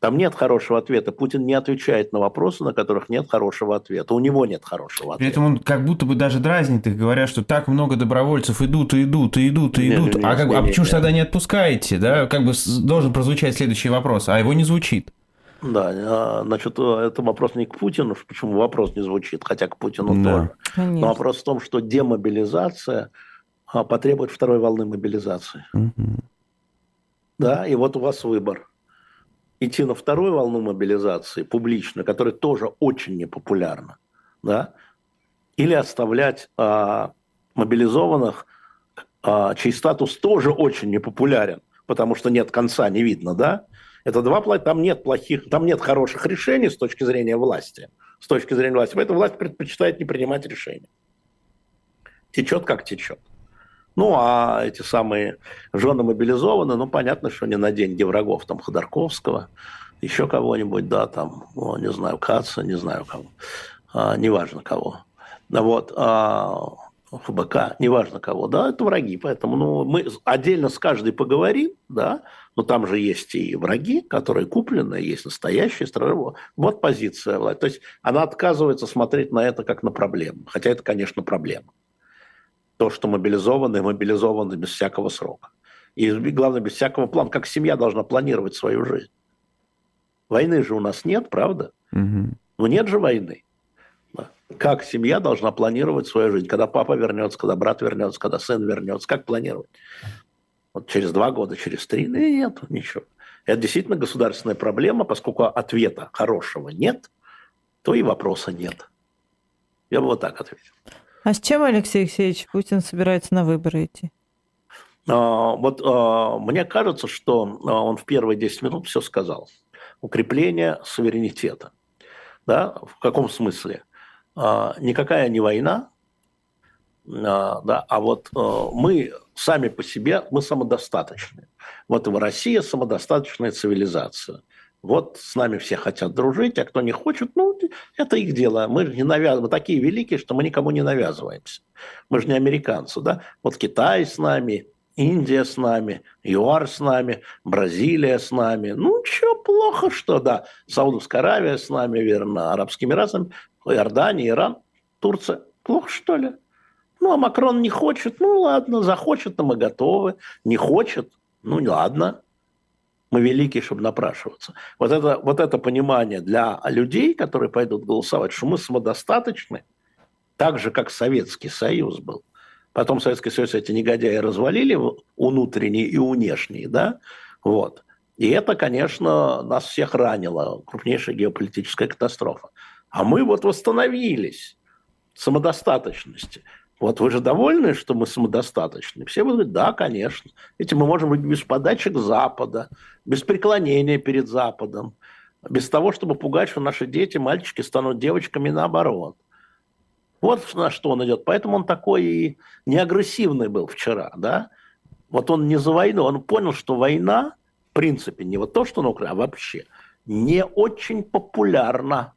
S3: Там нет хорошего ответа. Путин не отвечает на вопросы, на которых нет хорошего ответа. У него нет хорошего ответа.
S4: При этом он как будто бы даже дразнит их, говоря, что так много добровольцев идут и идут и идут и идут. Не, не, а, как, не, а почему же тогда не отпускаете? Да? Как бы должен прозвучать следующий вопрос, а его не звучит.
S3: Да, а, значит, это вопрос не к Путину, почему вопрос не звучит, хотя к Путину да. тоже. Конечно. Но вопрос в том, что демобилизация а, потребует второй волны мобилизации. Угу. Да, и вот у вас выбор идти на вторую волну мобилизации публично, которая тоже очень непопулярна, да, или оставлять а, мобилизованных, а, чей статус тоже очень непопулярен, потому что нет конца, не видно, да, это два там нет плохих, там нет хороших решений с точки зрения власти, с точки зрения власти, поэтому власть предпочитает не принимать решения. Течет как течет. Ну, а эти самые жены мобилизованы, ну, понятно, что не на деньги врагов, там, Ходорковского, еще кого-нибудь, да, там, ну, не знаю, Каца, не знаю кого, а, неважно кого. Вот, а, ФБК, неважно кого, да, это враги. Поэтому ну, мы отдельно с каждой поговорим, да, но там же есть и враги, которые куплены, есть настоящие страны. Вот позиция власти. То есть она отказывается смотреть на это как на проблему. Хотя это, конечно, проблема. То, что мобилизованы, мобилизованы без всякого срока. И главное, без всякого плана. Как семья должна планировать свою жизнь? Войны же у нас нет, правда? Угу. Ну нет же войны как семья должна планировать свою жизнь, когда папа вернется, когда брат вернется, когда сын вернется, как планировать? Вот через два года, через три? Ну, нет, ничего. Это действительно государственная проблема, поскольку ответа хорошего нет, то и вопроса нет. Я бы вот так ответил.
S2: А с чем Алексей Алексеевич Путин собирается на выборы идти?
S3: А, вот а, мне кажется, что а, он в первые 10 минут все сказал. Укрепление суверенитета. Да? В каком смысле? Никакая не война, да, а вот мы сами по себе, мы самодостаточны. Вот Россия самодостаточная цивилизация. Вот с нами все хотят дружить, а кто не хочет, ну, это их дело. Мы же не навязываем. Мы такие великие, что мы никому не навязываемся. Мы же не американцы, да? Вот Китай с нами, Индия с нами, ЮАР с нами, Бразилия с нами. Ну, что, плохо, что, да. Саудовская Аравия с нами, верно, Арабскими Эмиратами. Иордания, Иран, Турция. Плохо, что ли? Ну, а Макрон не хочет. Ну, ладно, захочет, то мы готовы. Не хочет. Ну, ладно. Мы великие, чтобы напрашиваться. Вот это, вот это понимание для людей, которые пойдут голосовать, что мы самодостаточны, так же, как Советский Союз был. Потом Советский Союз эти негодяи развалили, внутренние и внешние, да, вот. И это, конечно, нас всех ранило, крупнейшая геополитическая катастрофа. А мы вот восстановились самодостаточности. Вот вы же довольны, что мы самодостаточны? Все будут говорить, да, конечно. Этим мы можем быть без подачек Запада, без преклонения перед Западом, без того, чтобы пугать, что наши дети, мальчики станут девочками наоборот. Вот на что он идет. Поэтому он такой и неагрессивный был вчера, да. Вот он не за войну, он понял, что война, в принципе, не вот то, что на Украине, а вообще, не очень популярна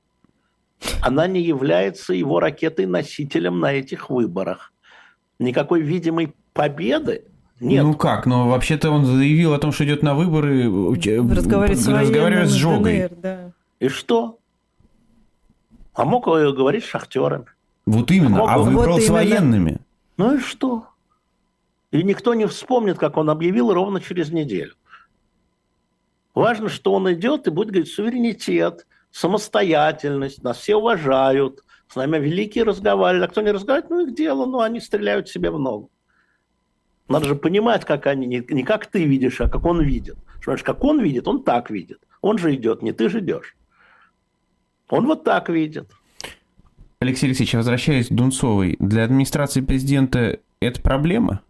S3: она не является его ракетой-носителем на этих выборах. Никакой видимой победы нет.
S4: Ну как? Но вообще-то он заявил о том, что идет на выборы,
S2: разговаривать с, разговаривать с Жогой. ДНР,
S3: да. И что? А мог говорить с шахтерами.
S4: Вот именно. Мог... А выбрал вот с военными.
S3: Ну и что? И никто не вспомнит, как он объявил ровно через неделю. Важно, что он идет и будет говорить суверенитет, самостоятельность, нас все уважают, с нами великие разговаривают, а кто не разговаривает, ну их дело, ну они стреляют себе в ногу. Надо же понимать, как они, не, как ты видишь, а как он видит. Понимаешь, как он видит, он так видит. Он же идет, не ты же идешь. Он вот так видит.
S4: Алексей Алексеевич, возвращаясь к Дунцовой, для администрации президента это проблема?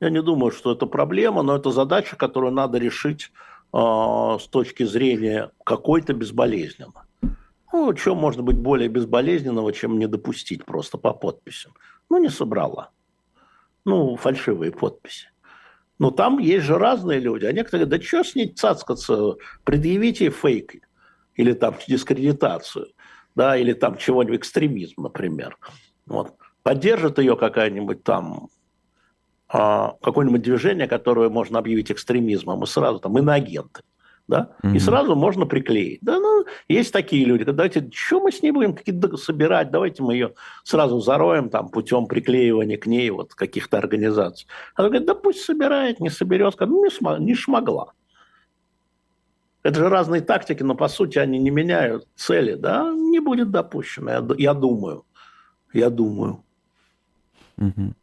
S3: Я не думаю, что это проблема, но это задача, которую надо решить с точки зрения какой-то безболезненно. Ну, что может быть более безболезненного, чем не допустить просто по подписям? Ну, не собрала. Ну, фальшивые подписи. Но там есть же разные люди. А некоторые говорят, да что с ней цацкаться, предъявите фейк или там дискредитацию, да, или там чего-нибудь, экстремизм, например. Вот. Поддержит ее какая-нибудь там а, какое-нибудь движение, которое можно объявить экстремизмом, и сразу там иноагенты. Да? Mm-hmm. И сразу можно приклеить. Да, ну, есть такие люди, давайте, что мы с ней будем какие-то собирать, давайте мы ее сразу зароем там, путем приклеивания к ней вот, каких-то организаций. Она говорит, да пусть собирает, не соберет, ну, не, смог, не шмогла. Это же разные тактики, но по сути они не меняют цели. Да, не будет допущено, я, я думаю. Я думаю.
S4: Угу.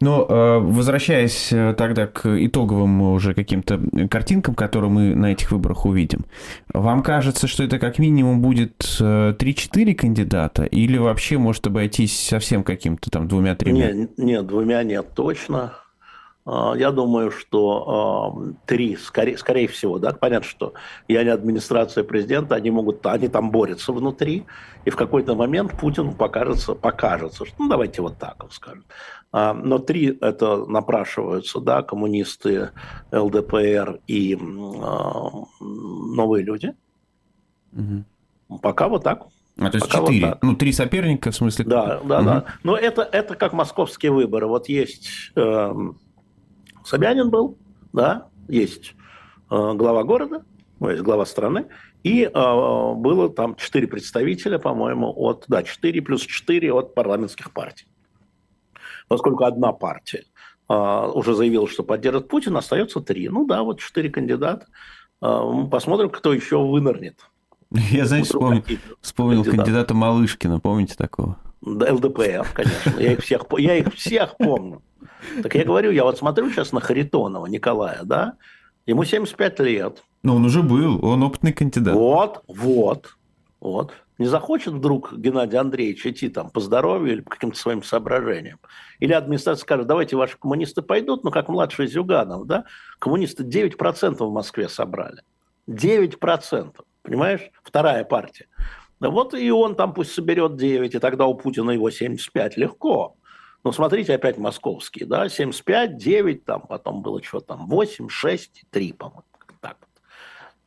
S4: Но э, возвращаясь э, тогда к итоговым уже каким-то картинкам, которые мы на этих выборах увидим, вам кажется, что это как минимум будет 3-4 э, кандидата или вообще может обойтись совсем каким-то там двумя-тремя?
S3: Нет, нет, двумя нет, точно. А, я думаю, что э, три, скорее, скорее всего, да, понятно, что я не администрация президента, они могут, они там борются внутри, и в какой-то момент Путин покажется, покажется, что ну давайте вот так он скажет. А, но три это напрашиваются, да, коммунисты, ЛДПР и э, новые люди. Угу. Пока вот так.
S4: А то есть четыре, вот ну три соперника в смысле?
S3: Да, да, угу. да. Но это, это как московские выборы. Вот есть э, Собянин был, да, есть э, глава города, ну, есть глава страны, и э, было там четыре представителя, по-моему, от, да, четыре плюс четыре от парламентских партий. Поскольку одна партия э, уже заявила, что поддержит Путина, остается три. Ну да, вот четыре кандидата. Э, посмотрим, кто еще вынырнет.
S4: Я, знаете, вспомнил, вспомнил кандидата Малышкина, помните такого?
S3: Да, ЛДПР, конечно. Я их всех, я их всех помню. Так я говорю, я вот смотрю сейчас на Харитонова Николая, да, ему 75 лет.
S4: Но он уже был, он опытный кандидат.
S3: Вот, вот, вот. Не захочет вдруг Геннадий Андреевич идти там по здоровью или по каким-то своим соображениям? Или администрация скажет, давайте ваши коммунисты пойдут, ну как младший Зюганов, да? Коммунисты 9% в Москве собрали. 9%. Понимаешь? Вторая партия. Да вот и он там пусть соберет 9, и тогда у Путина его 75 легко. Но смотрите, опять московские, да, 75, 9, там потом было что там, 8, 6, 3, по-моему.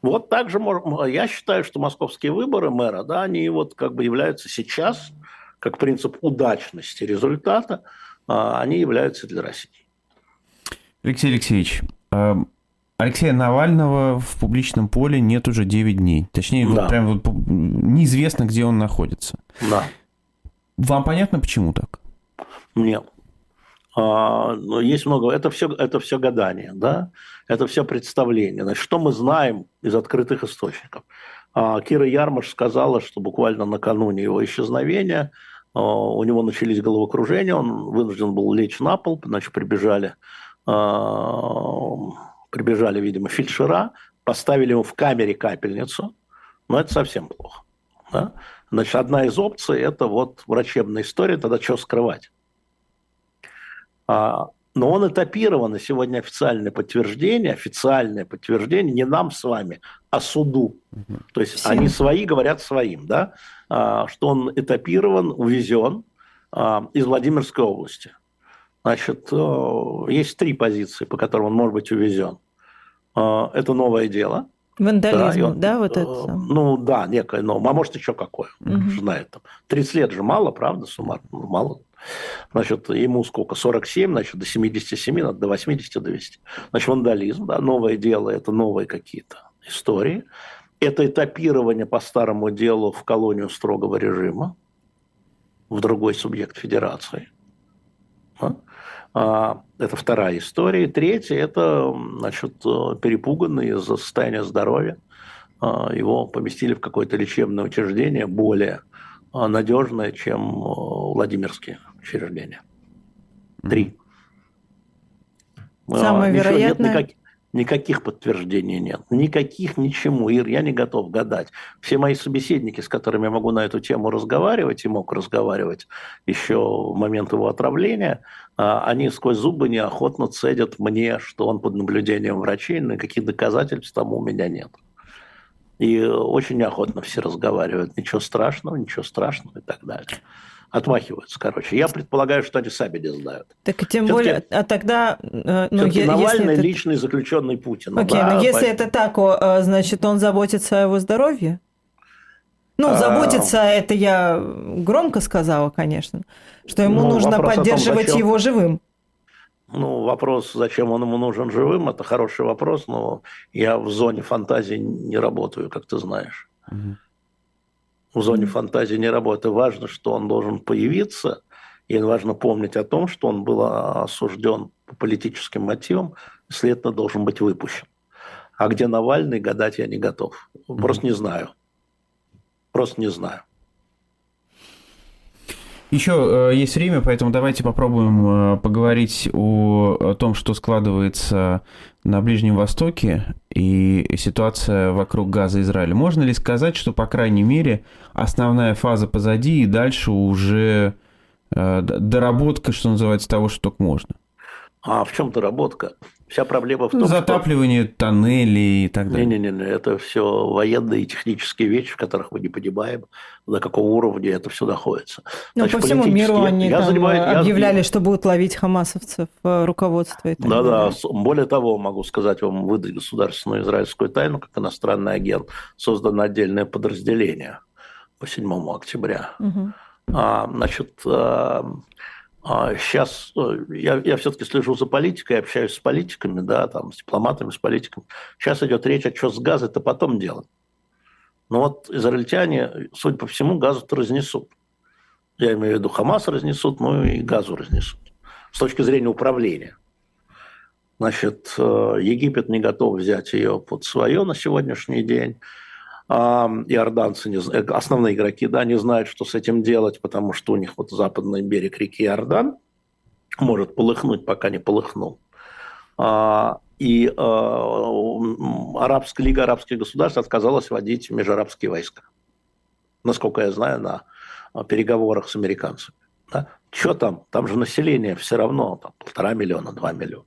S3: Вот. вот так же я считаю, что московские выборы мэра, да, они вот как бы являются сейчас, как принцип удачности результата, а, они являются для России.
S4: Алексей Алексеевич, а, Алексея Навального в публичном поле нет уже 9 дней. Точнее, да. вот прям вот неизвестно, где он находится.
S3: Да.
S4: Вам понятно, почему так?
S3: Нет. А, но есть много. Это все, это все гадание, да? Это все представление. Значит, что мы знаем из открытых источников? А, Кира Ярмаш сказала, что буквально накануне его исчезновения а, у него начались головокружения, он вынужден был лечь на пол, значит, прибежали прибежали, видимо, фельдшера, поставили ему в камере капельницу, но это совсем плохо. Да? Значит, одна из опций – это вот врачебная история, тогда что скрывать? А, но он этапирован, и сегодня официальное подтверждение, официальное подтверждение не нам с вами, а суду. То есть Всем. они свои говорят своим, да, а, что он этапирован, увезен а, из Владимирской области. Значит, э, есть три позиции, по которым он может быть увезен. Это новое дело.
S2: Вандализм, да, он, да вот это? Э,
S3: ну да, некое новое. А может еще какое, угу. знает. Там. 30 лет же мало, правда, суммарно? Ну, мало. Значит, ему сколько? 47, значит, до 77, надо до 80 довести. Значит, вандализм, да, новое дело, это новые какие-то истории. Это этапирование по старому делу в колонию строгого режима, в другой субъект федерации. А, это вторая история. И третья – это значит, перепуганный из-за состояния здоровья. А, его поместили в какое-то лечебное учреждение более а, надежное, чем Владимирские учреждения. Три.
S2: Самое вероятное...
S3: Нет Никаких подтверждений нет. Никаких ничему. Ир, я не готов гадать. Все мои собеседники, с которыми я могу на эту тему разговаривать и мог разговаривать еще в момент его отравления, а, они сквозь зубы неохотно цедят мне, что он под наблюдением врачей, но никаких доказательств тому у меня нет. И очень неохотно все разговаривают. Ничего страшного, ничего страшного и так далее отмахиваются, короче. Я предполагаю, что они сами не знают.
S2: Так тем более, а тогда... Э,
S3: ну, е- Навальный это... личный заключенный Путин.
S2: Окей, да, но если поэтому... это так, э, значит, он заботится о его здоровье? Ну, заботиться, а... это я громко сказала, конечно, что ему ну, нужно поддерживать том, его живым.
S3: Ну, вопрос, зачем он ему нужен живым, это хороший вопрос, но я в зоне фантазии не работаю, как ты знаешь. Угу в зоне фантазии не работает. Важно, что он должен появиться, и важно помнить о том, что он был осужден по политическим мотивам, следовательно, должен быть выпущен. А где Навальный, гадать я не готов. Просто не знаю. Просто не знаю.
S4: Еще э, есть время, поэтому давайте попробуем э, поговорить о, о том, что складывается на Ближнем Востоке и ситуация вокруг газа Израиля. Можно ли сказать, что, по крайней мере, основная фаза позади и дальше уже э, доработка, что называется, того, что только можно?
S3: А в чем доработка? Вся проблема в том,
S4: Затапливание что... тоннелей и так далее.
S3: Не-не-не, это все военные и технические вещи, в которых мы не понимаем, на каком уровне это все находится.
S2: Но Значит, по всему миру они я там занимаю, объявляли, я... что будут ловить хамасовцев э, руководство.
S3: Да-да, более того, могу сказать вам, выдать государственную израильскую тайну, как иностранный агент, создано отдельное подразделение по 7 октября. Угу. А, значит, а сейчас э, я, я все-таки слежу за политикой, общаюсь с политиками, да, там, с дипломатами, с политиками. Сейчас идет речь, а что с газом это потом делать. Но вот израильтяне, судя по всему, газу-то разнесут. Я имею в виду, Хамас разнесут, ну и газу разнесут. С точки зрения управления. Значит, э, Египет не готов взять ее под свое на сегодняшний день. А, иорданцы, не, э, основные игроки, да, не знают, что с этим делать, потому что у них вот западный берег реки Иордан может полыхнуть, пока не полыхнул. А, и а, Арабская лига арабских государств отказалась вводить межарабские войска. Насколько я знаю, на переговорах с американцами. Да? Что там? Там же население все равно там, полтора миллиона, два миллиона.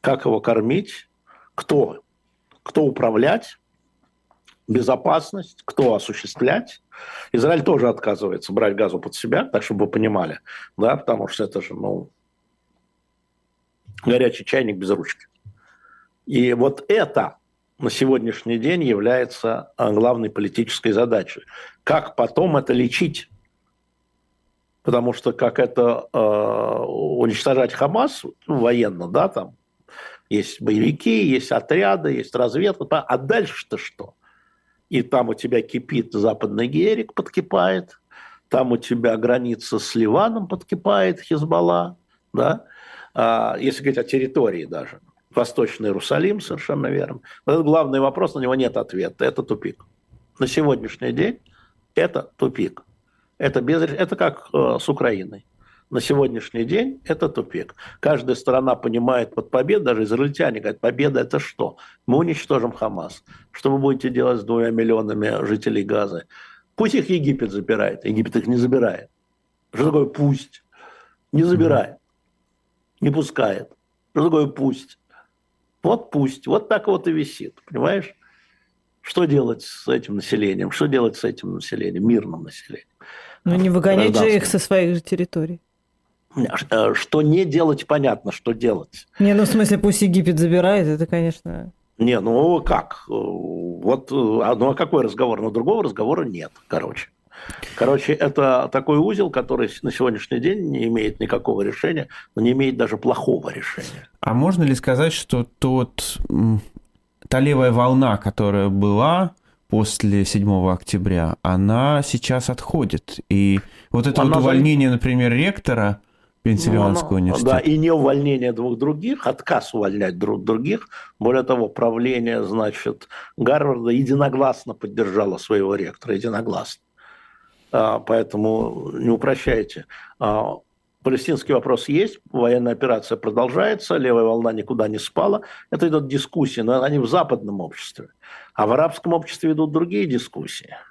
S3: Как его кормить? Кто? Кто управлять? Безопасность, кто осуществлять. Израиль тоже отказывается брать газу под себя, так чтобы вы понимали, да, потому что это же, ну, горячий чайник без ручки. И вот это на сегодняшний день является а, главной политической задачей. Как потом это лечить? Потому что как это э, уничтожать Хамас ну, военно, да, там есть боевики, есть отряды, есть разведка, а дальше-то что? И там у тебя кипит западный Герик, подкипает, там у тебя граница с Ливаном подкипает, Хизбалла, да, а, если говорить о территории даже. Восточный Иерусалим, совершенно верно. Но это главный вопрос, на него нет ответа, это тупик. На сегодняшний день это тупик. Это, без, это как э, с Украиной на сегодняшний день это тупик. Каждая сторона понимает под победой, даже израильтяне говорят, победа это что? Мы уничтожим Хамас. Что вы будете делать с двумя миллионами жителей Газы? Пусть их Египет забирает. Египет их не забирает. Что такое пусть? Не забирает. Не пускает. Что такое пусть? Вот пусть. Вот так вот и висит. Понимаешь? Что делать с этим населением? Что делать с этим населением, мирным населением?
S2: Ну, не выгонять же их со своих же территорий.
S3: Э, что не делать, понятно, что делать.
S2: Не, ну в смысле, пусть Египет забирает, это, конечно...
S3: Не, ну как? Э, вот, э, а, ну а какой разговор? Но другого разговора нет, короче. Короче, это такой узел, который на сегодняшний день не имеет никакого решения, но не имеет даже плохого решения.
S4: А можно ли сказать, что тот, та левая волна, которая была после 7 октября, она сейчас отходит? И вот это она вот увольнение, например, ректора, Пенсильванского ну, университета.
S3: Да, и не увольнение двух других, отказ увольнять друг других. Более того, правление, значит, Гарварда единогласно поддержало своего ректора, единогласно. А, поэтому не упрощайте. А, палестинский вопрос есть, военная операция продолжается, левая волна никуда не спала. Это идут дискуссии, но они в западном обществе. А в арабском обществе идут другие дискуссии –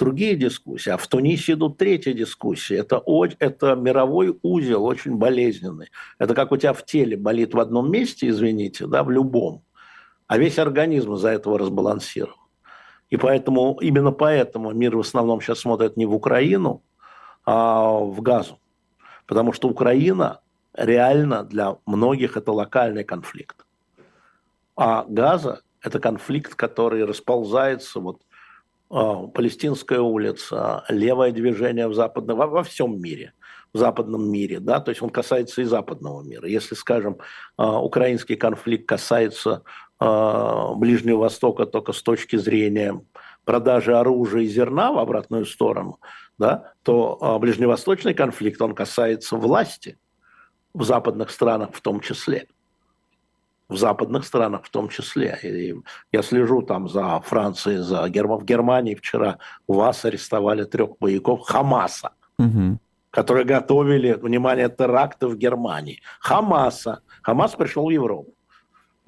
S3: другие дискуссии, а в Тунисе идут третья дискуссия. Это, это мировой узел, очень болезненный. Это как у тебя в теле болит в одном месте, извините, да, в любом, а весь организм из-за этого разбалансирован. И поэтому, именно поэтому мир в основном сейчас смотрит не в Украину, а в Газу. Потому что Украина реально для многих это локальный конфликт. А Газа – это конфликт, который расползается вот Палестинская улица, левое движение в западном, во, во всем мире, в западном мире, да, то есть он касается и западного мира. Если, скажем, а, украинский конфликт касается а, Ближнего Востока только с точки зрения продажи оружия и зерна в обратную сторону, да, то ближневосточный конфликт, он касается власти в западных странах в том числе в западных странах в том числе. И я слежу там за Францией, за Герм... в Германии вчера вас арестовали трех боевиков Хамаса, угу. которые готовили, внимание, теракты в Германии. Хамаса. Хамас пришел в Европу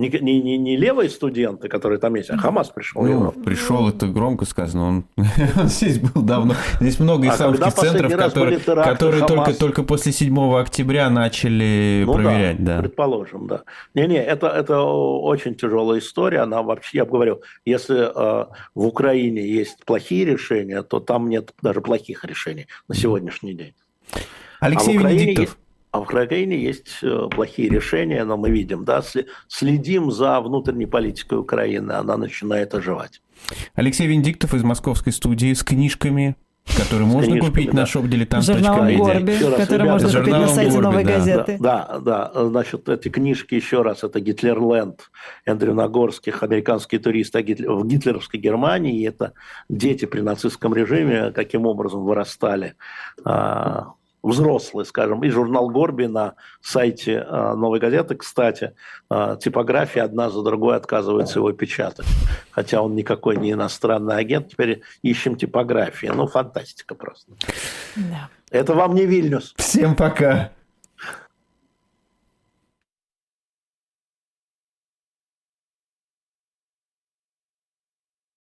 S3: не, не, не, не левые студенты, которые там есть, а Хамас пришел.
S4: Ну, пришел, это громко сказано. Он, он здесь был давно. Здесь много а исламских центров, которые, которые только, только после 7 октября начали ну, проверять.
S3: Да, да, предположим, да. Не-не, это, это очень тяжелая история. Она вообще, я бы говорил, если э, в Украине есть плохие решения, то там нет даже плохих решений на сегодняшний день.
S4: Алексей а Венедиктов.
S3: А в Украине есть э, плохие решения, но мы видим, да, следим за внутренней политикой Украины, она начинает оживать.
S4: Алексей Венедиктов из московской студии с книжками который можно купить да. на шоп
S2: Журнал Горби, который можно купить на сайте Горби, «Новой да. газеты».
S3: Да, да, значит, эти книжки, еще раз, это «Гитлерленд» Эндрю Нагорских, американские туристы в гитлеровской Германии, это дети при нацистском режиме, каким образом вырастали а, взрослый, скажем, и журнал Горби на сайте э, «Новой газеты». Кстати, э, типография одна за другой отказывается его печатать. Хотя он никакой не иностранный агент. Теперь ищем типографии. Ну, фантастика просто. Да. Это вам не Вильнюс.
S4: Всем пока.